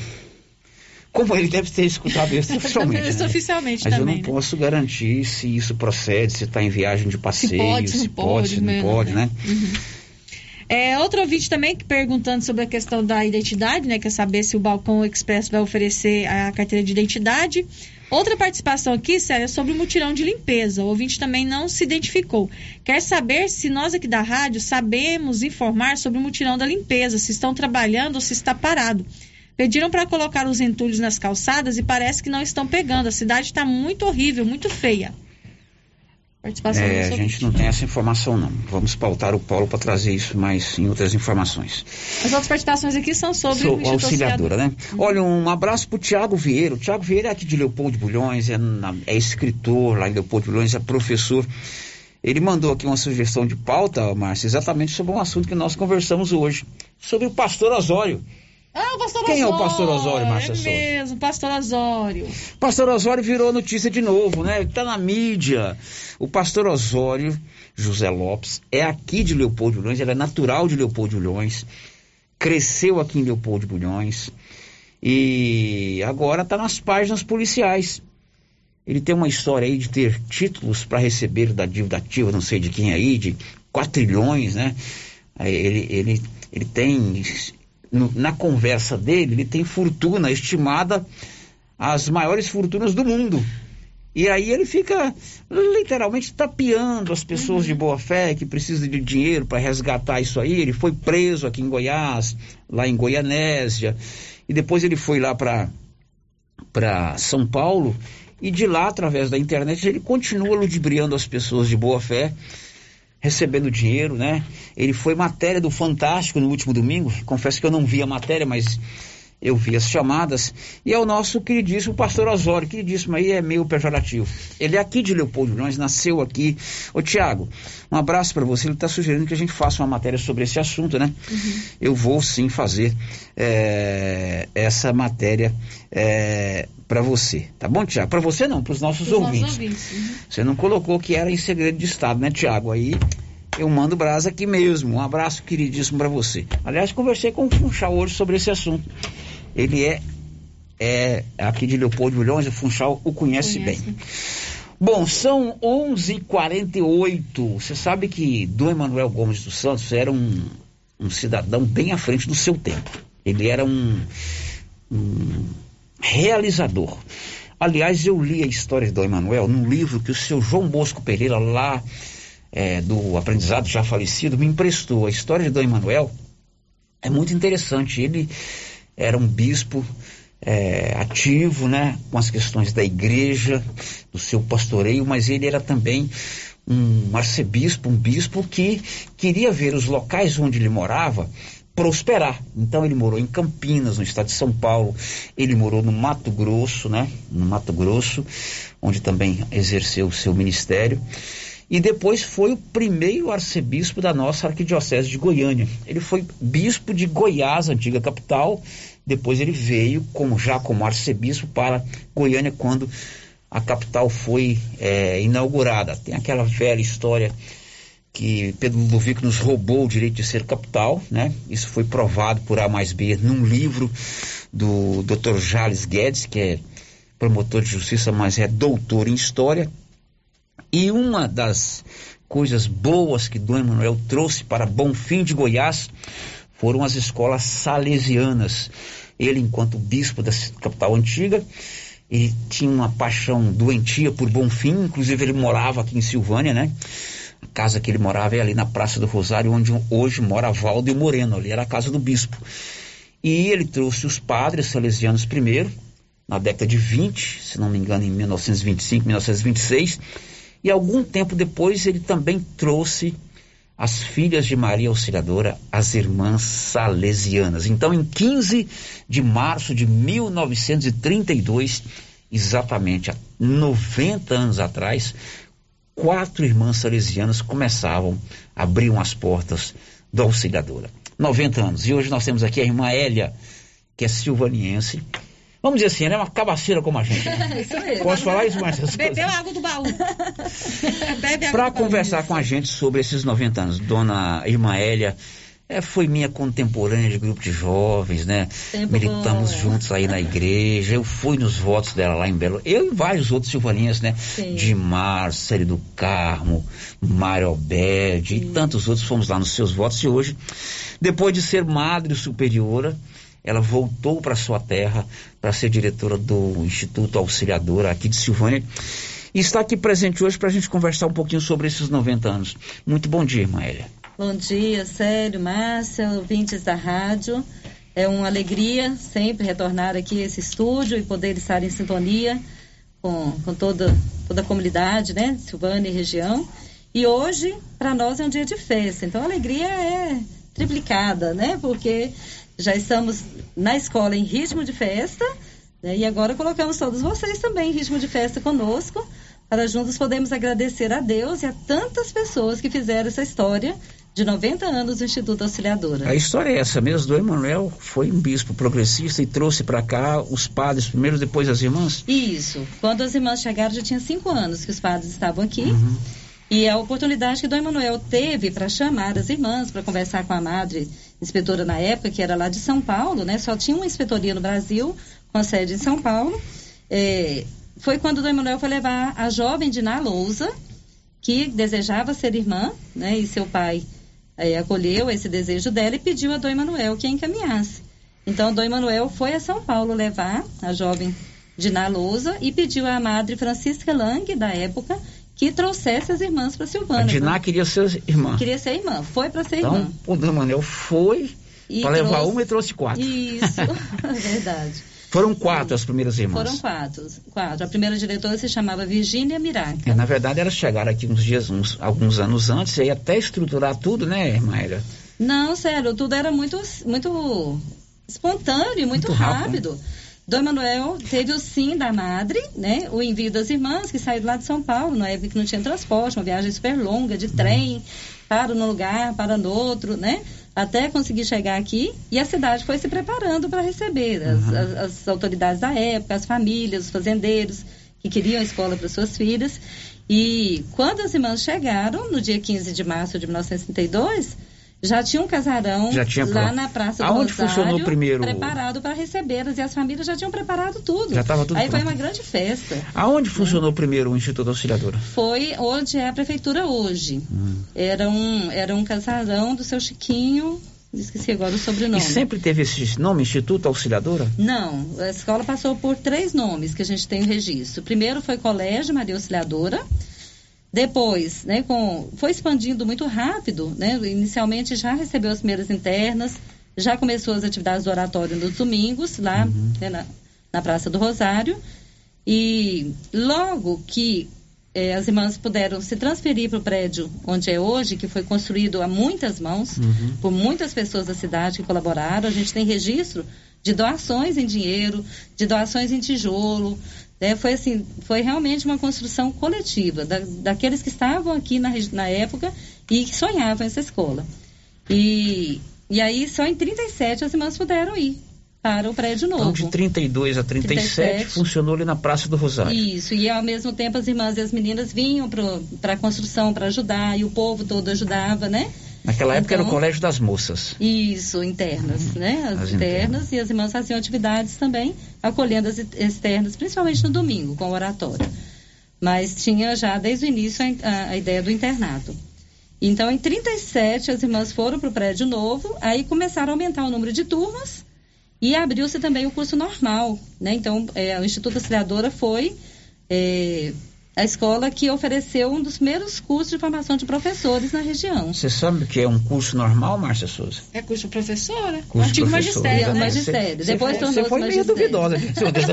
como ele deve ter escutado isso oficialmente. Isso né? oficialmente Mas também, eu não né? posso garantir se isso procede, se está em viagem de passeio, Se pode, se não pode, se não pode, né? né? É, outro ouvinte também que perguntando sobre a questão da identidade, né? Quer saber se o Balcão Express vai oferecer a carteira de identidade. Outra participação aqui, Célia, é sobre o mutirão de limpeza. O ouvinte também não se identificou. Quer saber se nós aqui da rádio sabemos informar sobre o mutirão da limpeza, se estão trabalhando ou se está parado. Pediram para colocar os entulhos nas calçadas e parece que não estão pegando. A cidade está muito horrível, muito feia. Participação É, a gente não tem essa informação não. Vamos pautar o Paulo para trazer isso mais em outras informações. As outras participações aqui são sobre Sou o auxiliadora, né? Olha, um abraço pro Tiago Vieira. O Tiago Vieira é aqui de Leopoldo de Bulhões, é, na- é escritor lá em Leopoldo de Bulhões, é professor. Ele mandou aqui uma sugestão de pauta, Márcia, exatamente sobre um assunto que nós conversamos hoje, sobre o pastor Osório. Ah, o pastor Quem é Osório. o pastor Osório, Márcia É Souza? mesmo, pastor Osório. Pastor Osório virou notícia de novo, né? Tá na mídia. O pastor Osório José Lopes é aqui de Leopoldo de Bulhões, ele é natural de Leopoldo de Bulhões, cresceu aqui em Leopoldo de Bulhões e agora tá nas páginas policiais. Ele tem uma história aí de ter títulos para receber da dívida ativa, não sei de quem aí, de quatrilhões, né? Ele, ele, ele tem, no- na conversa dele, ele tem fortuna estimada as maiores fortunas do mundo. E aí ele fica literalmente tapeando as pessoas de boa fé que precisam de dinheiro para resgatar isso aí. Ele foi preso aqui em Goiás, lá em Goianésia, e depois ele foi lá para para São Paulo e de lá através da internet ele continua ludibriando as pessoas de boa fé recebendo dinheiro, né? Ele foi matéria do Fantástico no último domingo. Confesso que eu não vi a matéria, mas eu vi as chamadas. E é o nosso queridíssimo pastor Osório. Queridíssimo aí é meio pejorativo. Ele é aqui de Leopoldo Vilhões, nasceu aqui. Ô Tiago, um abraço para você. Ele está sugerindo que a gente faça uma matéria sobre esse assunto, né? Eu vou sim fazer é, essa matéria é, para você. Tá bom, Tiago? Para você não, para os nossos Os nossos ouvintes. ouvintes, uhum. Você não colocou que era em segredo de Estado, né, Tiago? Aí eu mando brasa aqui mesmo. Um abraço queridíssimo para você. Aliás, conversei com o Funchal hoje sobre esse assunto. Ele é, é aqui de Leopoldo de Milhões, o Funchal o conhece, Conhece. bem. Bom, são 11h48. Você sabe que Dom Emanuel Gomes dos Santos era um, um cidadão bem à frente do seu tempo. Ele era um, um realizador. Aliás, eu li a história Dom Emanuel num livro que o seu João Bosco Pereira, lá é, do aprendizado já falecido, me emprestou. A história de Dom Emanuel é muito interessante. Ele era um bispo é, ativo, né, com as questões da igreja, do seu pastoreio, mas ele era também um arcebispo, um bispo que queria ver os locais onde ele morava prosperar. Então ele morou em Campinas, no estado de São Paulo, ele morou no Mato Grosso, né? No Mato Grosso, onde também exerceu o seu ministério. E depois foi o primeiro arcebispo da nossa arquidiocese de Goiânia. Ele foi bispo de Goiás, antiga capital. Depois ele veio como já como arcebispo para Goiânia quando a capital foi é, inaugurada. Tem aquela velha história que Pedro Ludovico nos roubou o direito de ser capital, né? Isso foi provado por A mais B num livro do Dr. Jales Guedes, que é promotor de justiça, mas é doutor em história. E uma das coisas boas que Dom Emanuel trouxe para Bonfim de Goiás foram as escolas salesianas. Ele, enquanto bispo da capital antiga, ele tinha uma paixão doentia por Bonfim, inclusive ele morava aqui em Silvânia, né? Casa que ele morava é ali na Praça do Rosário, onde hoje mora Valdo e Moreno, ali era a casa do bispo. E ele trouxe os padres salesianos primeiro, na década de 20, se não me engano, em 1925, 1926, e algum tempo depois ele também trouxe as filhas de Maria Auxiliadora, as irmãs salesianas. Então, em 15 de março de 1932, exatamente há 90 anos atrás, quatro irmãs salesianas começavam, abriam as portas da Auxiliadora. 90 anos. E hoje nós temos aqui a irmã Hélia, que é silvaniense, Vamos dizer assim, ela é uma cabaceira como a gente. Né? isso mesmo. Posso falar isso, Marcelo? Bebeu água do baú. Para conversar com a gente sobre esses 90 anos, dona Irmã Hélia, é, foi minha contemporânea de grupo de jovens, né? Tempo Militamos bom. juntos aí na igreja. Eu fui nos votos dela lá em Belo. Eu e vários outros silvaninhas, né? Sim. De Márcia, do Carmo, Mário Alberdi e tantos outros fomos lá nos seus votos. E hoje, depois de ser madre superiora, ela voltou para sua terra para ser diretora do Instituto Auxiliadora aqui de Silvânia. E está aqui presente hoje para a gente conversar um pouquinho sobre esses 90 anos. Muito bom dia, Maélia. Bom dia, Sério, Márcia, ouvintes da rádio. É uma alegria sempre retornar aqui a esse estúdio e poder estar em sintonia com, com toda, toda a comunidade, né? Silvânia e região. E hoje, para nós, é um dia de festa. Então, a alegria é triplicada, né? Porque já estamos na escola em ritmo de festa né? e agora colocamos todos vocês também em ritmo de festa conosco para juntos podermos agradecer a Deus e a tantas pessoas que fizeram essa história de 90 anos do Instituto Auxiliadora. A história é essa mesmo, do Emanuel foi um bispo progressista e trouxe para cá os padres primeiro, depois as irmãs? Isso. Quando as irmãs chegaram já tinha cinco anos que os padres estavam aqui. Uhum. E a oportunidade que Dom Emanuel teve para chamar as irmãs, para conversar com a madre inspetora na época, que era lá de São Paulo, né? Só tinha uma inspetoria no Brasil, com a sede em São Paulo. É, foi quando Dom Emanuel foi levar a jovem Diná Lousa, que desejava ser irmã, né? E seu pai é, acolheu esse desejo dela e pediu a Dom Emanuel que a encaminhasse. Então, Dom Emanuel foi a São Paulo levar a jovem Diná Lousa e pediu à madre Francisca Lang, da época, que trouxesse as irmãs para Silvânia. A Diná queria ser irmã. Queria ser irmã, foi para ser então, irmã. Então, o Dom foi para levar uma e trouxe quatro. Isso, é verdade. Foram quatro as primeiras irmãs. Foram quatro, quatro. A primeira diretora se chamava Virgínia Miraca. É, na verdade, elas chegaram aqui uns dias, uns, alguns anos antes, e até estruturar tudo, né, Mayra? Não, sério, tudo era muito, muito espontâneo, muito, muito rápido. rápido. Dom Manuel teve o sim da madre, né? O envio das irmãs que saíram lá de São Paulo, na época que não tinha transporte, uma viagem super longa de trem, para num lugar, para no outro, né? Até conseguir chegar aqui e a cidade foi se preparando para receber as, uhum. as, as, autoridades da época, as famílias, os fazendeiros que queriam a escola para suas filhas. E quando as irmãs chegaram, no dia 15 de março de 1932, já tinha um casarão já tinha lá na Praça do Aonde Rosário, funcionou primeiro? preparado para recebê-las e as famílias já tinham preparado tudo. Já estava tudo Aí pronto. foi uma grande festa. Aonde né? funcionou primeiro o Instituto Auxiliadora? Foi onde é a prefeitura hoje. Hum. Era, um, era um casarão do seu Chiquinho, esqueci agora o sobrenome. E sempre teve esse nome, Instituto Auxiliadora? Não, a escola passou por três nomes que a gente tem o registro. Primeiro foi Colégio Maria Auxiliadora, depois, né, com, foi expandindo muito rápido, né? Inicialmente já recebeu as primeiras internas, já começou as atividades do oratório nos domingos, lá uhum. né, na, na Praça do Rosário. E logo que eh, as irmãs puderam se transferir para o prédio onde é hoje, que foi construído a muitas mãos, Uhum. por muitas pessoas da cidade que colaboraram. A gente tem registro de doações em dinheiro, de doações em tijolo. Né? Foi assim, foi realmente uma construção coletiva da- daqueles que estavam aqui na, na época e que sonhavam essa escola. E, e aí só em 37 as irmãs puderam ir para o prédio novo. Então, de 32 a 37, 37. funcionou ali na Praça do Rosário. Isso, e ao mesmo tempo as irmãs e as meninas vinham para a construção para ajudar, e o povo todo ajudava, né? Naquela época era o Então- Colégio das Moças. Isso, internas, né? As, As internas, e as irmãs faziam atividades também, acolhendo as externas, principalmente no domingo, com o oratório. Mas tinha já desde o início a, a- a ideia do internato. Então, em 37, as irmãs foram para o prédio novo, aí começaram a aumentar o número de turmas e abriu-se também o curso normal, né? Então, é, o Instituto Auxiliadora foi é, a escola que ofereceu um dos primeiros cursos de formação de professores na região. Você sabe o que é um curso normal, Márcia Souza? É curso professora. Curso antigo professor, magistério, né? magistério. Você- Depois você tornou-se foi meio duvidosa. de- seu Deus.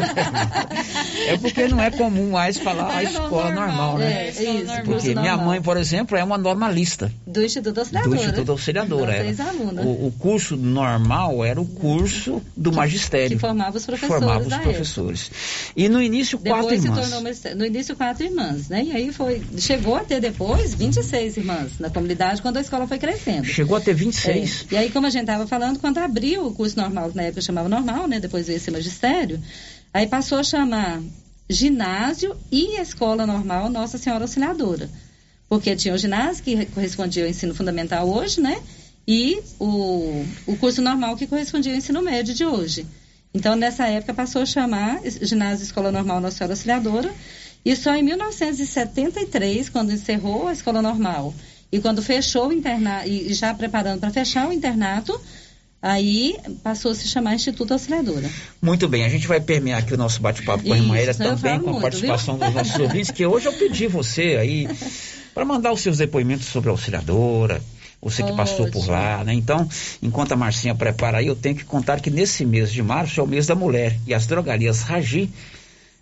é porque não é comum mais falar a escola normal, né? É, isso, Porque curso minha normal. mãe, por exemplo, é uma normalista Do Instituto do Auxiliadora. Instituto Auxiliadora. Ela- ex-aluna. o, o curso normal era o curso do magistério. que formava os professores Formava os professores. E no início, quatro Depois se irmãs. tornou magistério. no início quatro irmãs, né? E aí foi chegou a ter depois 26 irmãs na comunidade quando a escola foi crescendo. Chegou a ter 26. É. E aí, como a gente estava falando, quando abriu o curso normal, na época chamava normal, né? Depois veio esse magistério, aí passou a chamar ginásio e escola normal Nossa Senhora Auxiliadora. Porque tinha o ginásio, que correspondia ao ensino fundamental hoje, né? E o, o curso normal, que correspondia ao ensino médio de hoje. Então, nessa época, passou a chamar ginásio escola normal Nossa Senhora Auxiliadora. E só em 1973, quando encerrou a escola normal e quando fechou o internato, e já preparando para fechar o internato, aí passou a se chamar Instituto Auxiliadora. Muito bem, a gente vai permear aqui o nosso bate-papo com a irmã Eira eu também, com a muito, participação viu? dos nossos ouvintes, que hoje eu pedi você aí para mandar os seus depoimentos sobre a auxiliadora, você que passou por lá, né? Então, enquanto a Marcinha prepara aí, eu tenho que contar que nesse mês de março é o mês da mulher e as drogarias Ragi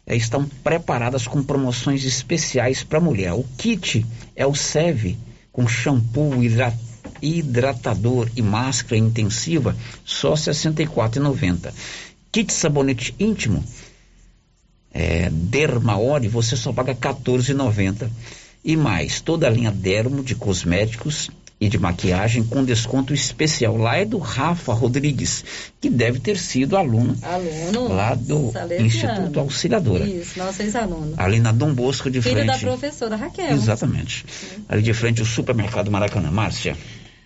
eh, estão preparadas com promoções especiais para mulher. O kit é o SEV com shampoo, hidra- hidratador e máscara intensiva, só R$ 64,90. Kit sabonete íntimo, é, Dermaore, você só paga R$ 14,90. E mais, toda a linha Dermo de cosméticos e de maquiagem com desconto especial. Lá é do Rafa Rodrigues, que deve ter sido aluno Aluno. lá do salesiano. Instituto Auxiliadora. Isso, nosso ex-aluno. Ali na Dom Bosco de Filho frente. da professora Raquel. Exatamente. Ali de frente o supermercado Maracanã. Márcia.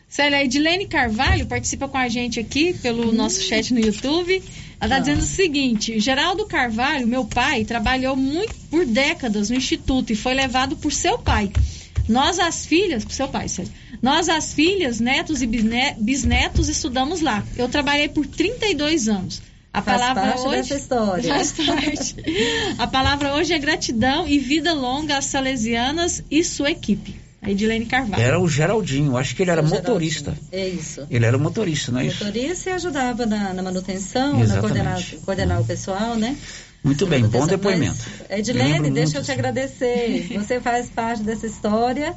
Célia, a Edilene Carvalho participa com a gente aqui pelo nosso chat no YouTube. Ela está dizendo o seguinte: Geraldo Carvalho, meu pai, trabalhou muito por décadas no instituto e foi levado por seu pai. Nós, as filhas, por seu pai, Célia. Nós, as filhas, netos e bisne- bisnetos, estudamos lá. Eu trabalhei por 32 anos. A Faz palavra parte hoje dessa história. Faz parte. A palavra hoje é gratidão e vida longa às salesianas e sua equipe. A Edilene Carvalho. Era o Geraldinho, acho que ele era O motorista. É isso. Ele era motorista, não é isso? Motorista e ajudava na, na manutenção, na Exatamente. coordenar, coordenar o pessoal, né? Muito bem, bom Mas, depoimento. Edilene, deixa muito. eu te agradecer. Você faz parte dessa história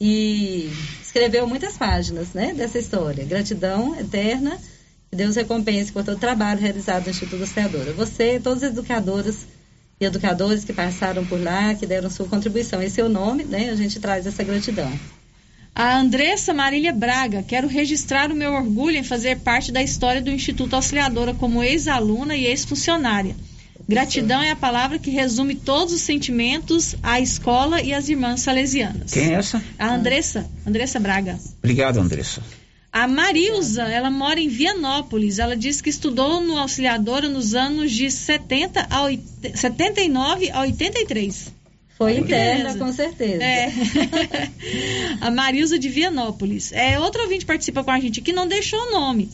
e escreveu muitas páginas, né? Dessa história. Gratidão eterna. Que Deus recompense por todo o trabalho realizado no Instituto Auxiliadora. Você, todas as educadoras e educadores que passaram por lá, que deram sua contribuição. Esse é o nome, né? A gente traz essa gratidão. A Andressa Marília Braga, quero registrar o meu orgulho em fazer parte da história do Instituto Auxiliadora como ex-aluna e ex-funcionária. Gratidão é a palavra que resume todos os sentimentos à escola e às irmãs salesianas. Quem é essa? A Andressa, Andressa Braga. Obrigado, Andressa. A Marilza, ela mora em Vianópolis. Ela diz que estudou no Auxiliadora nos anos de 70 a 80, 79 a 83. Foi que interna, com certeza. É. a Marilza de Vianópolis. É, outro ouvinte participa com a gente aqui, não deixou o nome.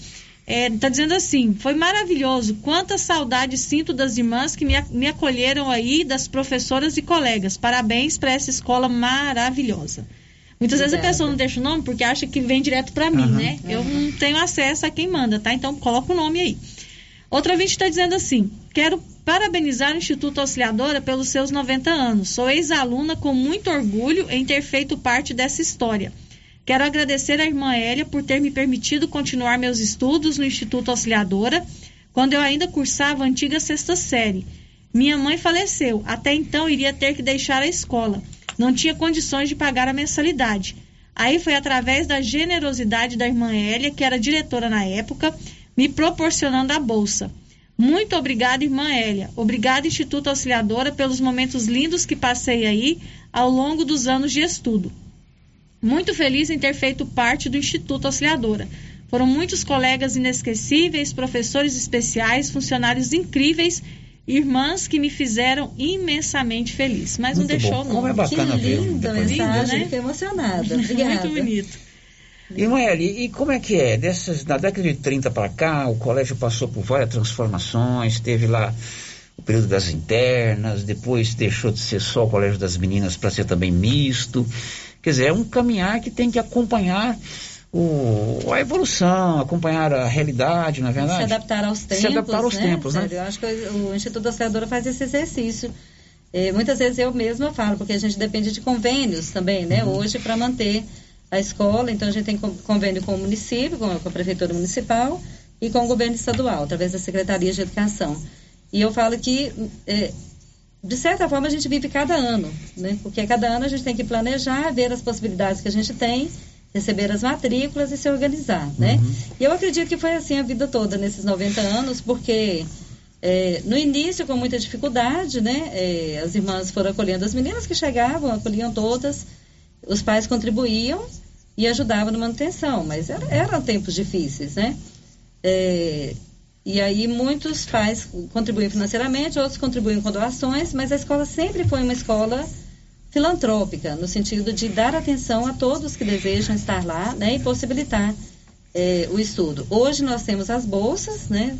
É, tá dizendo assim, foi maravilhoso. Quanta saudade sinto das irmãs que me, me acolheram aí, das professoras e colegas. Parabéns para essa escola maravilhosa. Muitas vezes a Obrigada. pessoa não deixa o nome porque acha que vem direto para mim, Aham. né? Eu não tenho acesso a quem manda, tá? Então coloca o nome aí. Outra ouvinte está dizendo assim: quero parabenizar o Instituto Auxiliadora pelos seus 90 anos. Sou ex-aluna com muito orgulho em ter feito parte dessa história. Quero agradecer à irmã Hélia por ter me permitido continuar meus estudos no Instituto Auxiliadora, quando eu ainda cursava a antiga sexta série. Minha mãe faleceu, até então iria ter que deixar a escola. Não tinha condições de pagar a mensalidade. Aí foi através da generosidade da irmã Hélia, que era diretora na época, me proporcionando a bolsa. Muito obrigada, irmã Hélia. Obrigada, Instituto Auxiliadora, pelos momentos lindos que passei aí ao longo dos anos de estudo. Muito feliz em ter feito parte do Instituto Auxiliadora. Foram muitos colegas inesquecíveis, professores especiais, funcionários incríveis, irmãs que me fizeram imensamente feliz. Mas Muito não deixou bom. não. Como é bacana que ver linda depoimento. mensagem, né? fiquei emocionada. Obrigada. Muito bonito. Emaeli, e como é que é? Dessas, da década de 30 para cá, o colégio passou por várias transformações, teve lá o período das internas, depois deixou de ser só o colégio das meninas para ser também misto. Quer dizer, é um caminhar que tem que acompanhar o, a evolução, acompanhar a realidade, na Se verdade. adaptar aos tempos. Se adaptar aos né? tempos, né? Sério, Eu acho que o Instituto Auxiliadora faz esse exercício. Eh, muitas vezes eu mesma falo, porque a gente depende de convênios também, né? Uhum. Hoje, para manter a escola, então a gente tem con- convênio com o município, com a, com a Prefeitura Municipal e com o governo estadual, através da Secretaria de Educação. E eu falo que, eh, de certa forma, a gente vive cada ano, né? Porque cada ano a gente tem que planejar, ver as possibilidades que a gente tem, receber as matrículas e se organizar, né? E eu acredito que foi assim a vida toda, nesses 90 anos, porque é, no início, com muita dificuldade, né? é, as irmãs foram acolhendo as meninas que chegavam, acolhiam todas, os pais contribuíam e ajudavam na manutenção, mas era- eram tempos difíceis, né? É, e aí muitos pais contribuíam financeiramente, outros contribuíam com doações, mas a escola sempre foi uma escola filantrópica, no sentido de dar atenção a todos que desejam estar lá né, e possibilitar eh, o estudo. Hoje nós temos as bolsas né,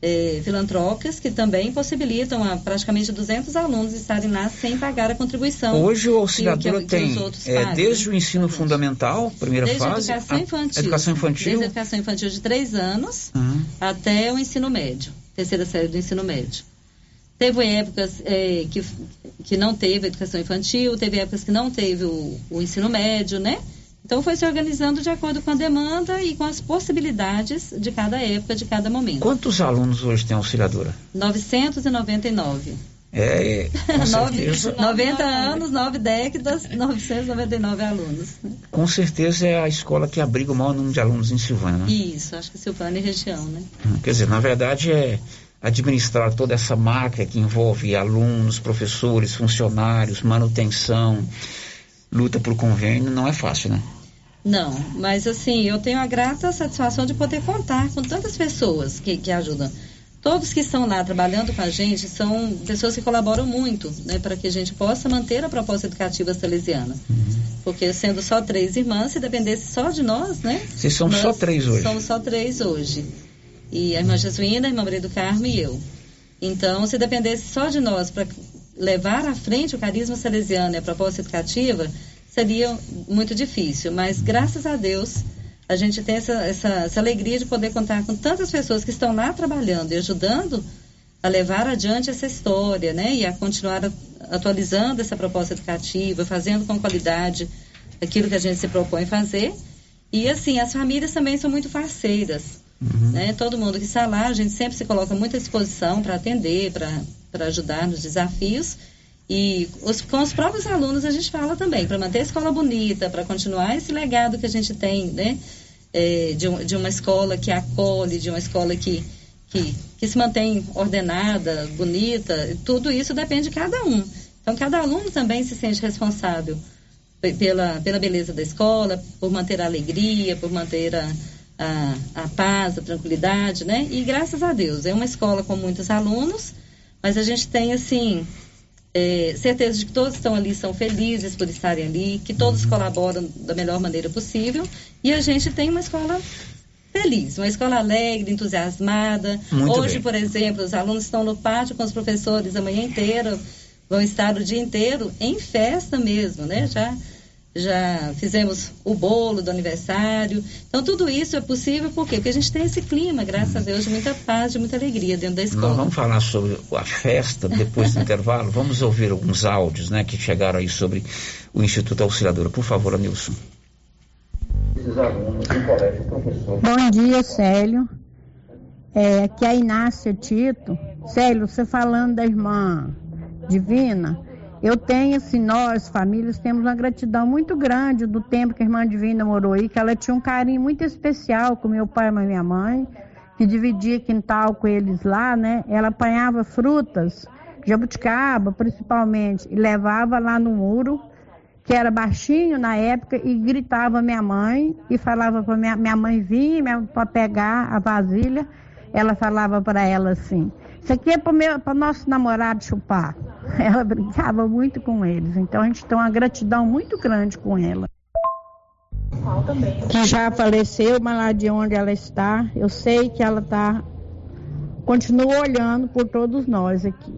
eh, filantrópicas que também possibilitam a praticamente 200 alunos estarem lá sem pagar a contribuição. Hoje o que tem, é, desde o ensino fundamental, primeira Desde a fase, educação a- infantil. educação infantil, Desde a educação infantil de três anos Uhum. até o ensino médio, terceira série do ensino médio. Teve épocas eh, que, que não teve educação infantil, teve épocas que não teve o, o ensino médio, né? Então foi se organizando de acordo com a demanda e com as possibilidades de cada época, de cada momento. Quantos alunos hoje tem auxiliadora? 999. É, com Nove- certeza, 90 anos, 9 décadas, 999 alunos. com certeza é a escola que abriga o maior número de alunos em Silvânia, né? Isso, acho que Silvânia e região, né? Quer dizer, na verdade é administrar toda essa máquina que envolve alunos, professores, funcionários, manutenção, luta por convênio, não é fácil, né? Não, mas assim, eu tenho a grata satisfação de poder contar com tantas pessoas que, que ajudam. Todos que estão lá trabalhando com a gente são pessoas que colaboram muito, né, para que a gente possa manter a proposta educativa salesiana. Porque sendo só três irmãs, se dependesse só de nós, né? Vocês são só três hoje. Somos só três hoje. E a irmã Jesuína, a irmã Maria do Carmo e eu. Então, se dependesse só de nós para levar à frente o carisma salesiano e a proposta educativa, seria muito difícil. Mas, graças a Deus, a gente tem essa, essa, essa alegria de poder contar com tantas pessoas que estão lá trabalhando e ajudando a levar adiante essa história, né? E a continuar atualizando essa proposta educativa, fazendo com qualidade aquilo que a gente se propõe fazer. E, assim, as famílias também são muito parceiras. Né? Todo mundo que está lá, a gente sempre se coloca muito à disposição para atender, para ajudar nos desafios. E os- com os próprios alunos a gente fala também, para manter a escola bonita, para continuar esse legado que a gente tem, né? É, de, um- de uma escola que acolhe, de uma escola que, que, que se mantém ordenada, bonita, tudo isso depende de cada um. Então, cada aluno também se sente responsável pe- pela, pela beleza da escola, por manter a alegria, por manter a, a, a paz, a tranquilidade, né? E graças a Deus, é uma escola com muitos alunos, mas a gente tem, assim, é, certeza de que todos estão ali, são felizes por estarem ali, que todos Uhum. colaboram da melhor maneira possível, e a gente tem uma escola feliz, uma escola alegre, entusiasmada. Muito Hoje, bem. por exemplo, os alunos estão no pátio com os professores a manhã inteira, vão estar o dia inteiro em festa mesmo, né? Já já fizemos o bolo do aniversário. Então, tudo isso é possível por quê? Porque a gente tem esse clima, graças a Deus, de muita paz, de muita alegria dentro da escola. Nós vamos falar sobre a festa depois do intervalo. Vamos ouvir alguns áudios né, que chegaram aí sobre o Instituto Auxiliadora. Por favor, Anilson. Bom dia, Célio. É, aqui é a Inácia Tito. Célio, você falando da irmã Divina, eu tenho, assim, nós, famílias, temos uma gratidão muito grande do tempo que a irmã Divina morou aí, que ela tinha um carinho muito especial com meu pai e minha mãe, que dividia quintal com eles lá, né? Ela apanhava frutas, jabuticaba principalmente, e levava lá no muro, que era baixinho na época, e gritava minha mãe, e falava para minha, minha mãe vir para pegar a vasilha, ela falava para ela assim, isso aqui é para nosso namorado chupar. Ela brincava muito com eles, então a gente tem uma gratidão muito grande com ela. Que já faleceu, mas lá de onde ela está, eu sei que ela está, continua olhando por todos nós aqui.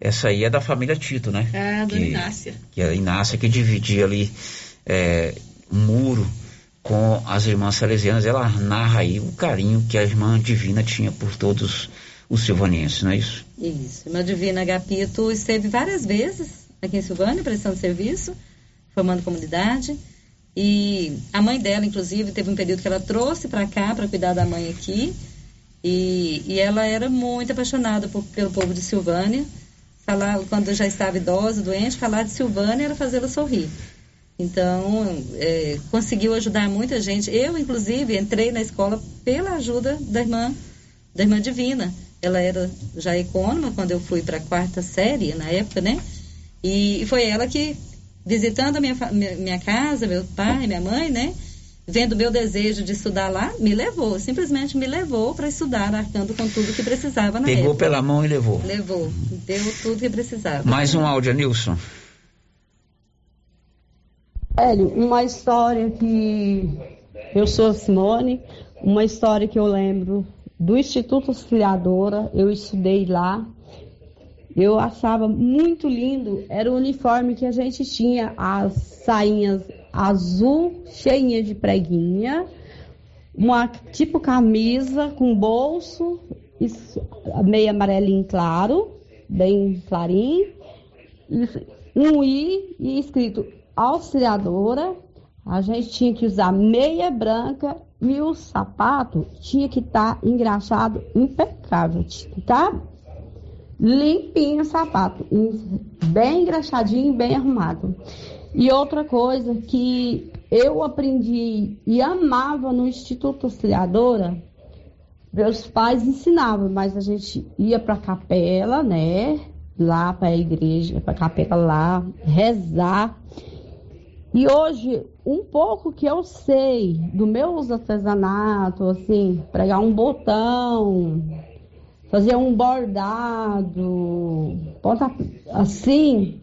Essa aí é da família Tito, né? É, da Inácia. Que é a Inácia que dividia ali é, um muro com as irmãs salesianas. Ela narra aí o carinho que a irmã divina tinha por todos os silvanienses, não é isso? Isso. Irmã Divina Agapito esteve várias vezes aqui em Silvânia prestando serviço, formando comunidade. E a mãe dela, inclusive, teve um período que ela trouxe para cá para cuidar da mãe aqui. E, e ela era muito apaixonada por, pelo povo de Silvânia. Falar, quando já estava idosa, doente, falar de Silvânia era fazê-la sorrir. Então, é, conseguiu ajudar muita gente. Eu, inclusive, entrei na escola pela ajuda da irmã, da irmã Divina. Ela era já econômica quando eu fui para a quarta série, na época, né? E foi ela que, visitando a minha, minha casa, meu pai, minha mãe, né? Vendo meu desejo de estudar lá, me levou, simplesmente me levou para estudar, arcando com tudo que precisava na Pegou época. pela mão e levou. Levou, deu tudo que precisava. Mais um áudio, Nilson. Hélio, uma história que eu sou Simone, uma história que eu lembro do Instituto Auxiliadora, eu estudei lá. Eu achava muito lindo, era o uniforme que a gente tinha, as sainhas azul, cheinha de preguinha, uma tipo camisa com bolso, meio amarelinho claro, bem clarinho, um I e escrito auxiliadora, a gente tinha que usar meia branca e o sapato tinha que estar tá engraxado impecável, tá? Limpinho o sapato, bem engraxadinho, bem arrumado. E outra coisa que eu aprendi e amava no Instituto Auxiliadora, meus pais ensinavam, mas a gente ia para a capela, né? Lá para a igreja, para a capela lá, rezar. E hoje, um pouco que eu sei do meu artesanato, assim, pregar um botão, fazer um bordado, assim,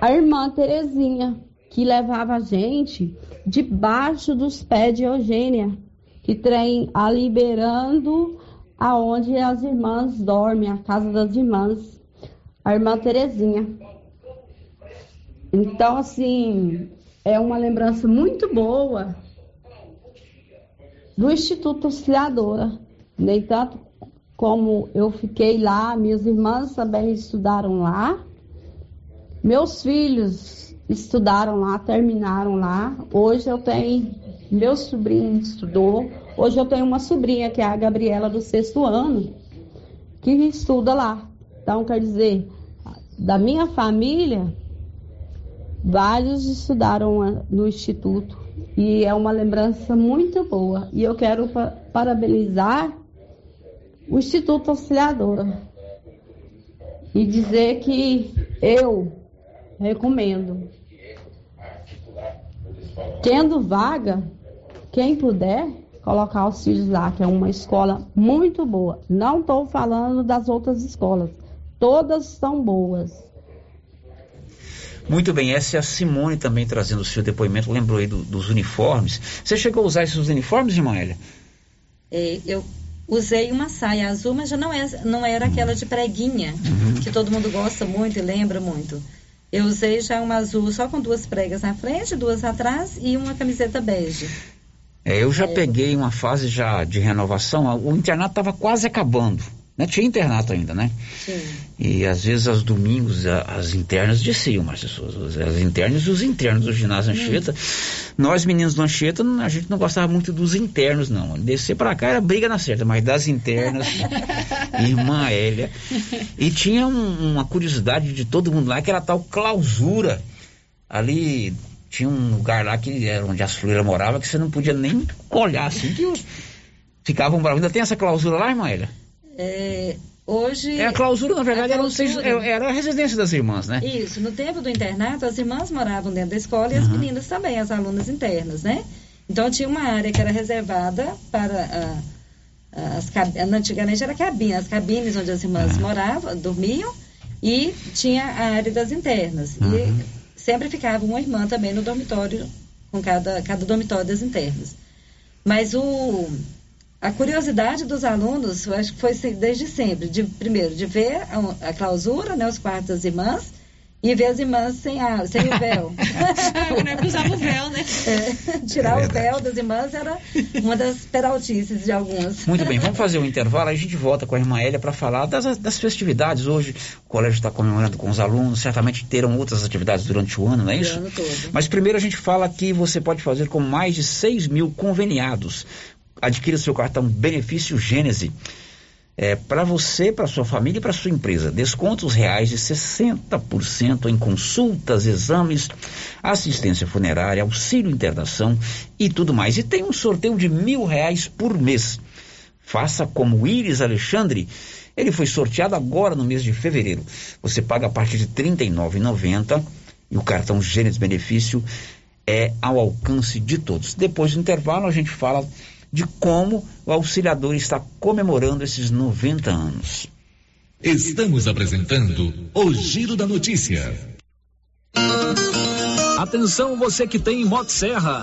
a irmã Terezinha, que levava a gente debaixo dos pés de Eugênia, que tem a liberando aonde as irmãs dormem, a casa das irmãs, a irmã Terezinha. Então, assim, é uma lembrança muito boa do Instituto Auxiliadora. Nem tanto como eu fiquei lá, minhas irmãs também estudaram lá. Meus filhos estudaram lá, terminaram lá. Hoje eu tenho, meu sobrinho estudou. Hoje eu tenho uma sobrinha, que é a Gabriela, do sexto ano, que estuda lá. Então, quer dizer, da minha família, Vários estudaram no Instituto e é uma lembrança muito boa. E eu quero parabenizar o Instituto Auxiliadora e dizer que eu recomendo. Tendo vaga, quem puder, colocar os filhos lá, que é uma escola muito boa. Não estou falando das outras escolas, todas são boas. Muito bem, essa é a Simone também trazendo o seu depoimento, lembrou aí do, dos uniformes. Você chegou a usar esses uniformes, irmã Elia? É, eu usei uma saia azul, mas já não, é, não era aquela de preguinha, uhum. que todo mundo gosta muito e lembra muito. Eu usei já uma azul só com duas pregas na frente, duas atrás e uma camiseta bege. É, eu já peguei uma fase já de renovação, o internato estava quase acabando. Né? Tinha internato ainda, né? Sim. E às vezes aos domingos a- as internas desciam, mas as, as internas e os internos do ginásio Anchieta. Nós meninos do Anchieta, a gente não gostava muito dos internos, não. Descer pra cá era briga na certa, mas das internas, irmã Hélia. E tinha um- uma curiosidade de todo mundo lá, que era tal clausura. Ali tinha um lugar lá que era onde a Fluíra morava, que você não podia nem olhar assim, que os- ficavam bravos. Ainda tem essa clausura lá, irmã Hélia? É, hoje. É a clausura, na verdade, era, clausura- era a residência das irmãs, né? Isso, no tempo do internato, as irmãs moravam dentro da escola e as meninas também, as alunas internas, né? Então tinha uma área que era reservada para ah, as cabines, antigamente era cabine, as cabines onde as irmãs moravam, dormiam, e tinha a área das internas. E sempre ficava uma irmã também no dormitório, com cada, cada dormitório das internas. Mas o, a curiosidade dos alunos, eu acho que foi se- desde sempre, de, primeiro, de ver a, a clausura, né, os quartos das irmãs, e ver as irmãs sem, a, sem o véu. Na época usava o véu, né? É, tirar o véu das irmãs era uma das peraltices de algumas. Muito bem, vamos fazer um intervalo, aí a gente volta com a irmã Hélia para falar das, das festividades. Hoje o colégio está comemorando com os alunos, certamente terão outras atividades durante o ano, não é O isso? ano todo. Mas primeiro a gente fala que você pode fazer com mais de 6 mil conveniados. Adquira seu cartão Benefício Gênese. É, para você, para sua família e para sua empresa. Descontos reais de 60% em consultas, exames, assistência funerária, auxílio internação e tudo mais. E tem um sorteio de mil reais por mês. Faça como o Iris Alexandre. Ele foi sorteado agora no mês de fevereiro. Você paga a partir de R$ 39,90 e o cartão Gênesis Benefício é ao alcance de todos. Depois do intervalo, a gente fala de como o auxiliador está comemorando esses 90 anos. Estamos apresentando o Giro da Notícia. Atenção você que tem Motosserra.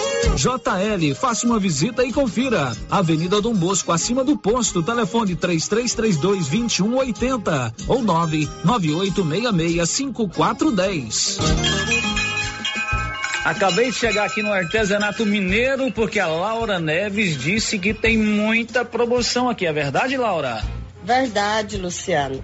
JL, faça uma visita e confira. Avenida Dom Bosco, acima do posto, telefone 3332 2180 ou 99866 5410. Acabei de chegar aqui no artesanato mineiro porque a Laura Neves disse que tem muita promoção aqui. É verdade, Laura? Verdade, Luciano.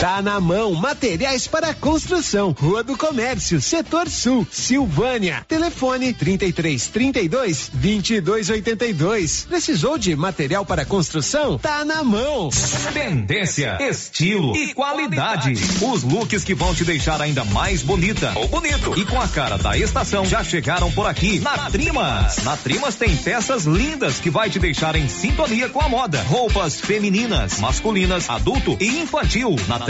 Tá na mão, materiais para construção, Rua do Comércio, Setor Sul, Silvânia. Telefone 33 32 22 82. Precisou de material para construção? Tá na mão. Tendência, estilo e qualidade. Os looks que vão te deixar ainda mais bonita ou bonito e com a cara da estação já chegaram por aqui na Trimas. Na Trimas tem peças lindas que vai te deixar em sintonia com a moda. Roupas femininas, masculinas, adulto e infantil. Na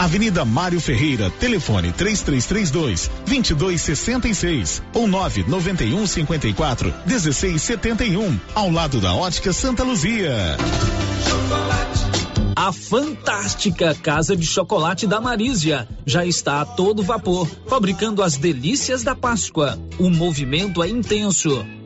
Avenida Mário Ferreira, telefone 3332 2266 ou 991 54 1671, ao lado da Ótica Santa Luzia. A fantástica Casa de Chocolate da Marísia já está a todo vapor, fabricando as delícias da Páscoa. O movimento é intenso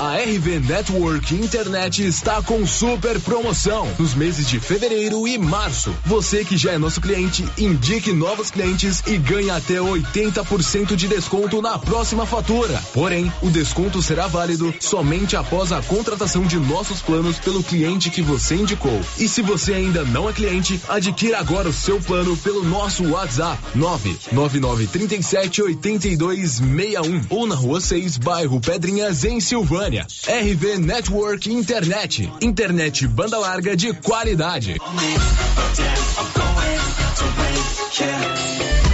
A RV Network Internet está com super promoção nos meses de fevereiro e março. Você que já é nosso cliente, indique novos clientes e ganhe até 80% de desconto na próxima fatura. Porém, o desconto será válido somente após a contratação de nossos planos pelo cliente que você indicou. E se você ainda não é cliente, adquira agora o seu plano pelo nosso WhatsApp 99937 8261 ou na Rua 6, bairro Pedrinhas, em Silvânia. RV Network Internet. Internet banda larga de qualidade.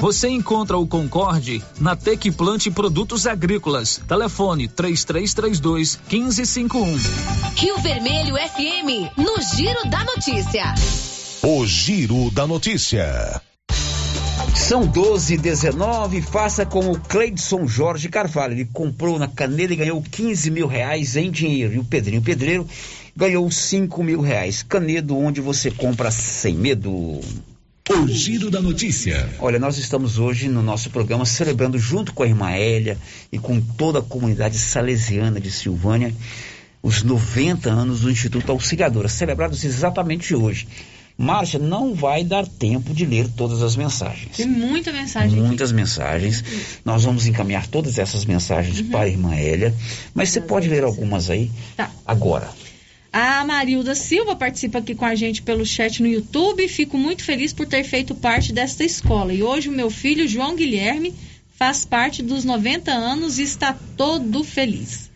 Você encontra o Concorde na Tec Plante Produtos Agrícolas. Telefone 3332 1551. Rio Vermelho FM, no Giro da Notícia. O Giro da Notícia. São 12 e 19, faça com o Cleidson Jorge Carvalho. Ele comprou na caneta e ganhou 15 mil reais em dinheiro. E o Pedrinho Pedreiro ganhou 5 mil reais. Canedo, onde você compra sem medo. O Giro da Notícia. Olha, nós estamos hoje no nosso programa celebrando junto com a irmã Hélia e com toda a comunidade salesiana de Silvânia os 90 anos do Instituto Auxiliadora, celebrados exatamente hoje. Márcia, não vai dar tempo de ler todas as mensagens. Tem muita mensagem. Muitas aqui. mensagens. Nós vamos encaminhar todas essas mensagens uhum. para a irmã Hélia, mas você pode ler algumas aí tá. agora. A Marilda Silva participa aqui com a gente pelo chat no YouTube. Fico muito feliz por ter feito parte desta escola. E hoje o meu filho, João Guilherme, faz parte dos 90 anos e está todo feliz.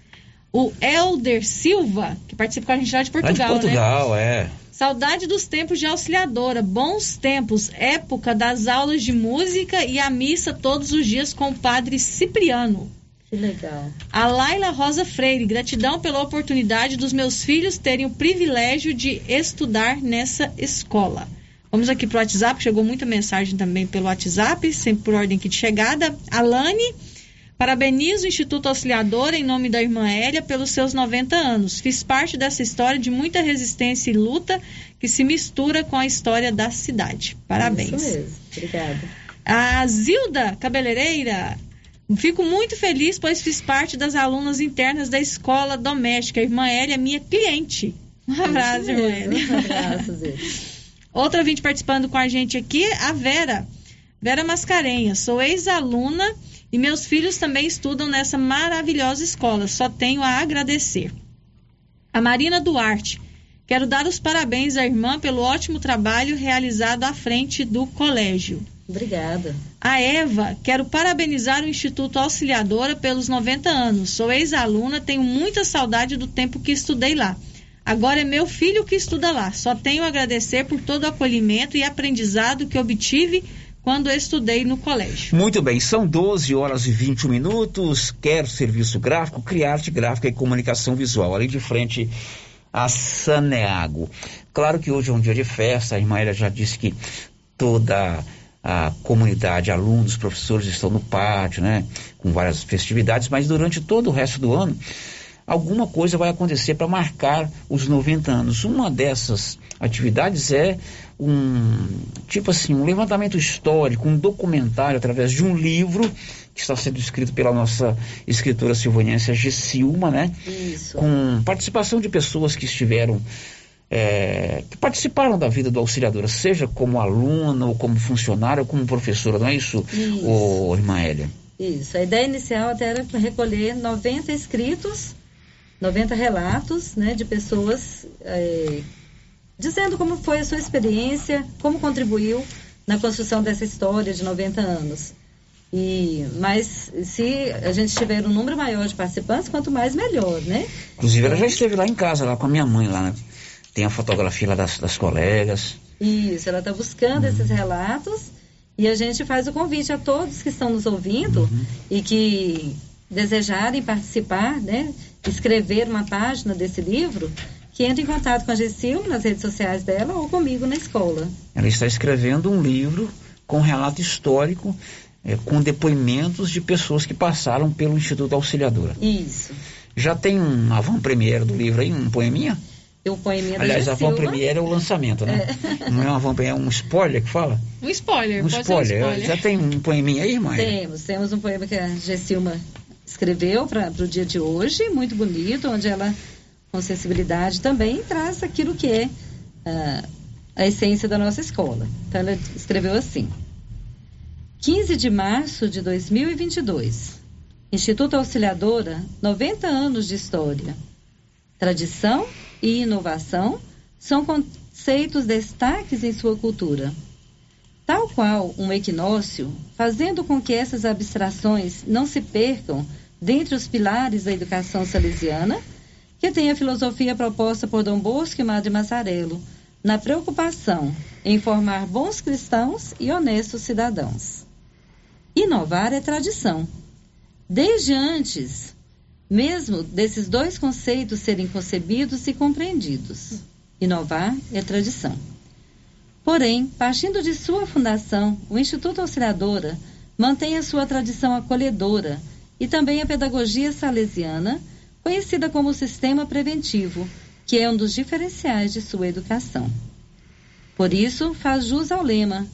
O Elder Silva, que participa com a gente lá de Portugal, lá de Portugal, né? é. Saudade dos tempos de auxiliadora, bons tempos, época das aulas de música e a missa todos os dias com o padre Cipriano. Que legal. A Laila Rosa Freire, gratidão pela oportunidade dos meus filhos terem o privilégio de estudar nessa escola. Vamos aqui para o WhatsApp, chegou muita mensagem também pelo WhatsApp, sempre por ordem aqui de chegada. Alane, parabenizo o Instituto Auxiliador em nome da irmã Hélia pelos seus 90 anos. Fiz parte dessa história de muita resistência e luta que se mistura com a história da cidade. Parabéns. Isso mesmo. Obrigada. A Zilda Cabeleireira, Fico muito feliz, pois fiz parte das alunas internas da escola doméstica. A irmã Hélia é minha cliente. Um abraço, irmã Hélia. Um abraço, Zé. Outra vinte participando com a gente aqui, a Vera. Vera Mascarenhas. Sou ex-aluna e meus filhos também estudam nessa maravilhosa escola. Só tenho a agradecer. A Marina Duarte. Quero dar os parabéns à irmã pelo ótimo trabalho realizado à frente do colégio. Obrigada. A Eva, quero parabenizar o Instituto Auxiliadora pelos 90 anos. Sou ex-aluna, tenho muita saudade do tempo que estudei lá. Agora é meu filho que estuda lá. Só tenho a agradecer por todo o acolhimento e aprendizado que obtive quando estudei no colégio. Muito bem, são 12 horas e 21 minutos. Quero serviço gráfico, criar arte gráfica e comunicação visual. Ali de frente a Saneago. Claro que hoje é um dia de festa, a irmã já disse que toda a comunidade, alunos, professores estão no pátio, né, com várias festividades, mas durante todo o resto do ano, alguma coisa vai acontecer para marcar os 90 anos. Uma dessas atividades é um tipo assim, um levantamento histórico, um documentário através de um livro que está sendo escrito pela nossa escritora silvaniense a Gessilma, né? Isso. Com participação de pessoas que estiveram é, que participaram da vida do auxiliadora, seja como aluna, ou como funcionária, ou como professora, não é isso, isso. Ô, irmã Hélia? Isso, a ideia inicial até era recolher 90 escritos, 90 relatos, né, de pessoas é, dizendo como foi a sua experiência, como contribuiu na construção dessa história de 90 anos. E, mas se a gente tiver um número maior de participantes, quanto mais melhor, né? Inclusive, ela já esteve lá em casa, lá com a minha mãe, lá, né? Tem a fotografia lá das, das colegas. Isso, ela está buscando esses relatos e a gente faz o convite a todos que estão nos ouvindo e que desejarem participar, né, escrever uma página desse livro, que entre em contato com a Gessil nas redes sociais dela ou comigo na escola. Ela está escrevendo um livro com relato histórico, eh, com depoimentos de pessoas que passaram pelo Instituto Auxiliadora. Isso. Já tem um avant-premiere do livro aí, um poeminha? Eu poeminha da Aliás, Gessilva. avant-premiere é o lançamento, né? Não é um avant-premiere, é um spoiler que fala? Um spoiler, Um spoiler. um spoiler. Já tem um poeminha aí, irmã? Temos, temos um poema que a Gessilma escreveu para o dia de hoje, muito bonito, onde ela, com sensibilidade também, traz aquilo que é ah, a essência da nossa escola. Então, ela escreveu assim: 15 de março de 2022, Instituto Auxiliadora, 90 anos de história. Tradição e inovação são conceitos destaques em sua cultura. Tal qual um equinócio, fazendo com que essas abstrações não se percam dentre os pilares da educação salesiana, que tem a filosofia proposta por Dom Bosco e Madre Mazzarello, na preocupação em formar bons cristãos e honestos cidadãos. Inovar é tradição. Desde antes, mesmo desses dois conceitos serem concebidos e compreendidos. Inovar é tradição. Porém, partindo de sua fundação, o Instituto Auxiliadora mantém a sua tradição acolhedora e também a pedagogia salesiana, conhecida como sistema preventivo, que é um dos diferenciais de sua educação. Por isso, faz jus ao lema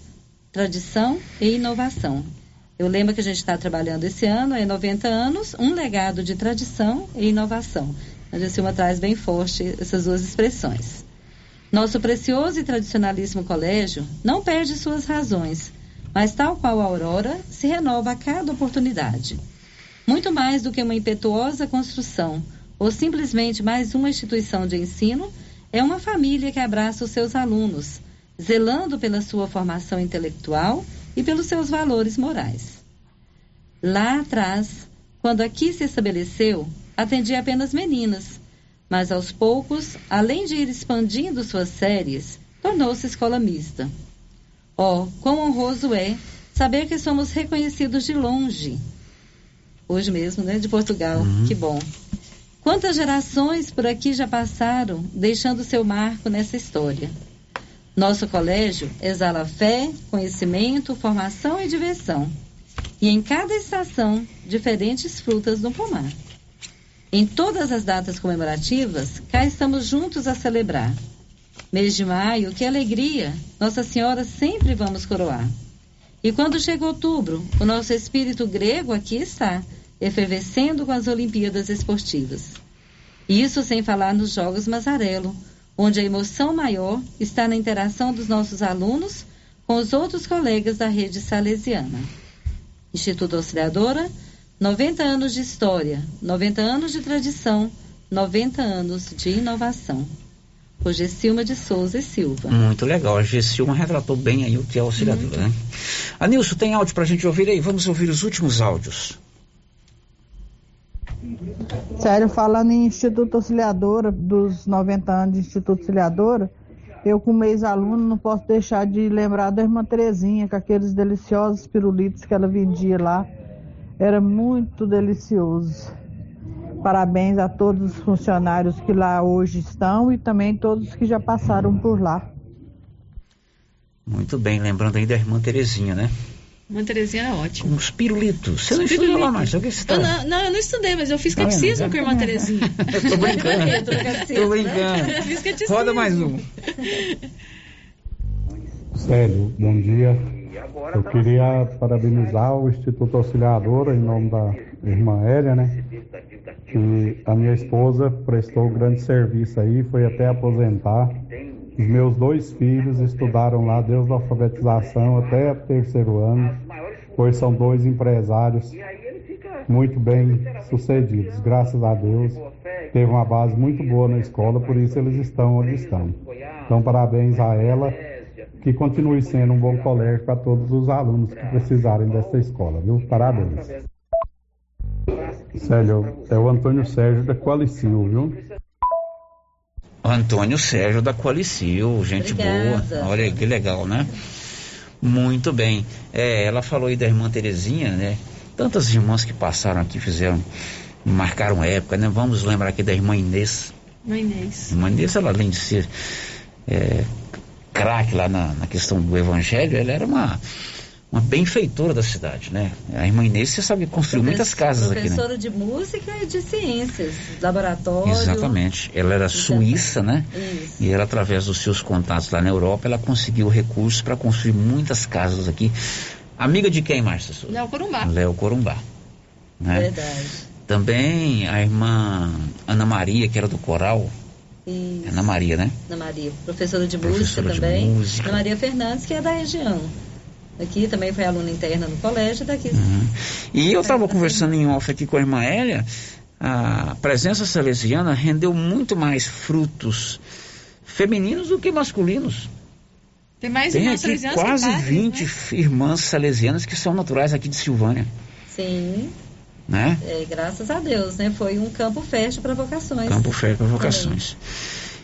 tradição e inovação. O lema que a gente está trabalhando esse ano é 90 anos, um legado de tradição e inovação. A Gessilma traz bem forte essas duas expressões. Nosso precioso e tradicionalíssimo colégio não perde suas razões, mas tal qual a aurora, se renova a cada oportunidade. Muito mais do que uma impetuosa construção ou simplesmente mais uma instituição de ensino, é uma família que abraça os seus alunos, zelando pela sua formação intelectual e pelos seus valores morais. Lá atrás, quando aqui se estabeleceu, atendia apenas meninas, mas aos poucos, além de ir expandindo suas séries, tornou-se escola mista. Oh, quão honroso é saber que somos reconhecidos de longe. Hoje mesmo, né? De Portugal. Que bom. Quantas gerações por aqui já passaram, deixando seu marco nessa história? Nosso colégio exala fé, conhecimento, formação e diversão. E em cada estação, diferentes frutas no pomar. Em todas as datas comemorativas, cá estamos juntos a celebrar. Mês de maio, que alegria! Nossa Senhora sempre vamos coroar. E quando chega outubro, o nosso espírito grego aqui está, efervescendo com as Olimpíadas Esportivas. Isso sem falar nos Jogos Mazarelo, onde a emoção maior está na interação dos nossos alunos com os outros colegas da rede salesiana. Instituto Auxiliadora, 90 anos de história, 90 anos de tradição, 90 anos de inovação. Por Gessilma de Souza e Silva. Muito legal. A Gessilma retratou bem aí o que é auxiliadora, né? Anilson, tem áudio pra gente ouvir aí? Vamos ouvir os últimos áudios. Sério, falando em Instituto Auxiliadora, dos 90 anos de Instituto Auxiliadora, eu como ex-aluno não posso deixar de lembrar da irmã Terezinha, com aqueles deliciosos pirulitos que ela vendia lá. Era muito delicioso. Parabéns a todos os funcionários que lá hoje estão e também todos que já passaram por lá. Muito bem, lembrando aí da irmã Terezinha, né? Uma Terezinha era ótima. Uns pirulitos. Você não Os estudou lá mais, o que você tá... Eu não, não, eu não estudei, mas eu fiz Tá vendo? catecismo com a irmã Terezinha. Eu tô brincando. Tô brincando. Eu fiz catecismo. Roda mais um. Célio, bom dia. Eu queria parabenizar o Instituto Auxiliadora em nome da irmã Hélia, né? Que a minha esposa prestou um grande serviço aí, foi até aposentar. Meus dois filhos estudaram lá desde a alfabetização até o terceiro ano. Hoje são dois empresários muito bem sucedidos, graças a Deus. Teve uma base muito boa na escola, por isso eles estão onde estão. Então, parabéns a ela, que continue sendo um bom colégio para todos os alunos que precisarem dessa escola, viu? Parabéns. Célio, é o Antônio Sérgio da Qualicil, viu? Antônio Sérgio da Coalicil, gente Obrigada. boa. Olha aí que legal, né? Muito bem. É, ela falou aí da irmã Terezinha, né? Tantas irmãs que passaram aqui, fizeram, marcaram época, né? Vamos lembrar aqui da irmã Inês. Mãe Inês. Irmã Inês, ela além de ser é, craque lá na, na questão do evangelho, ela era uma, uma benfeitora da cidade, né? A irmã Inês, você sabe, construiu muitas casas aqui, né? Professora de música e de ciências, laboratório. Exatamente. Ela era suíça, né? Isso. E ela, através dos seus contatos lá na Europa, ela conseguiu recursos para construir muitas casas aqui. Amiga de quem, Márcia? Léo Corumbá. Léo Corumbá. Né? Verdade. Também a irmã Ana Maria, que era do coral. Isso. Ana Maria, né? Ana Maria, professora de Professora música de também. música. Ana Maria Fernandes, que é da região. Aqui também foi aluna interna no colégio, daqui. Uhum. E eu estava conversando em off aqui com a irmã Hélia, a presença salesiana rendeu muito mais frutos femininos do que masculinos. Tem mais Tem irmãs aqui quase padres, 20 né? irmãs salesianas que são naturais aqui de Silvânia, Sim, né? é, graças a Deus, né? Foi um campo fértil para vocações. Campo Fértil para vocações.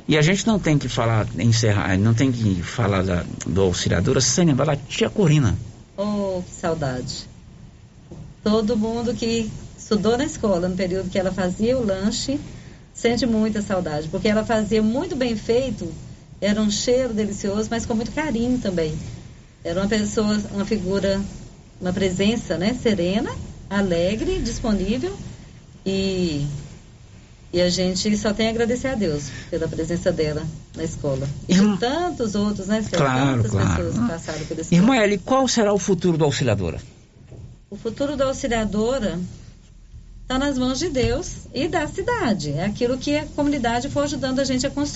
E a gente não tem que falar, encerrar, não tem que falar da, do auxiliadora sem lembrar da tia Corina. Oh, que saudade. Todo mundo que estudou na escola, no período que ela fazia o lanche, sente muita saudade, porque ela fazia muito bem feito, era um cheiro delicioso, mas com muito carinho também. Era uma pessoa, uma figura, uma presença, né, serena, alegre, disponível e e a gente só tem a agradecer a Deus pela presença dela na escola. E de tantos outros, né, Sérgio? Claro, Tantas claro. pessoas que passaram por esse Irmã Eli, qual será o futuro da auxiliadora? O futuro da auxiliadora está nas mãos de Deus e da cidade. É aquilo que a comunidade for ajudando a gente a construir.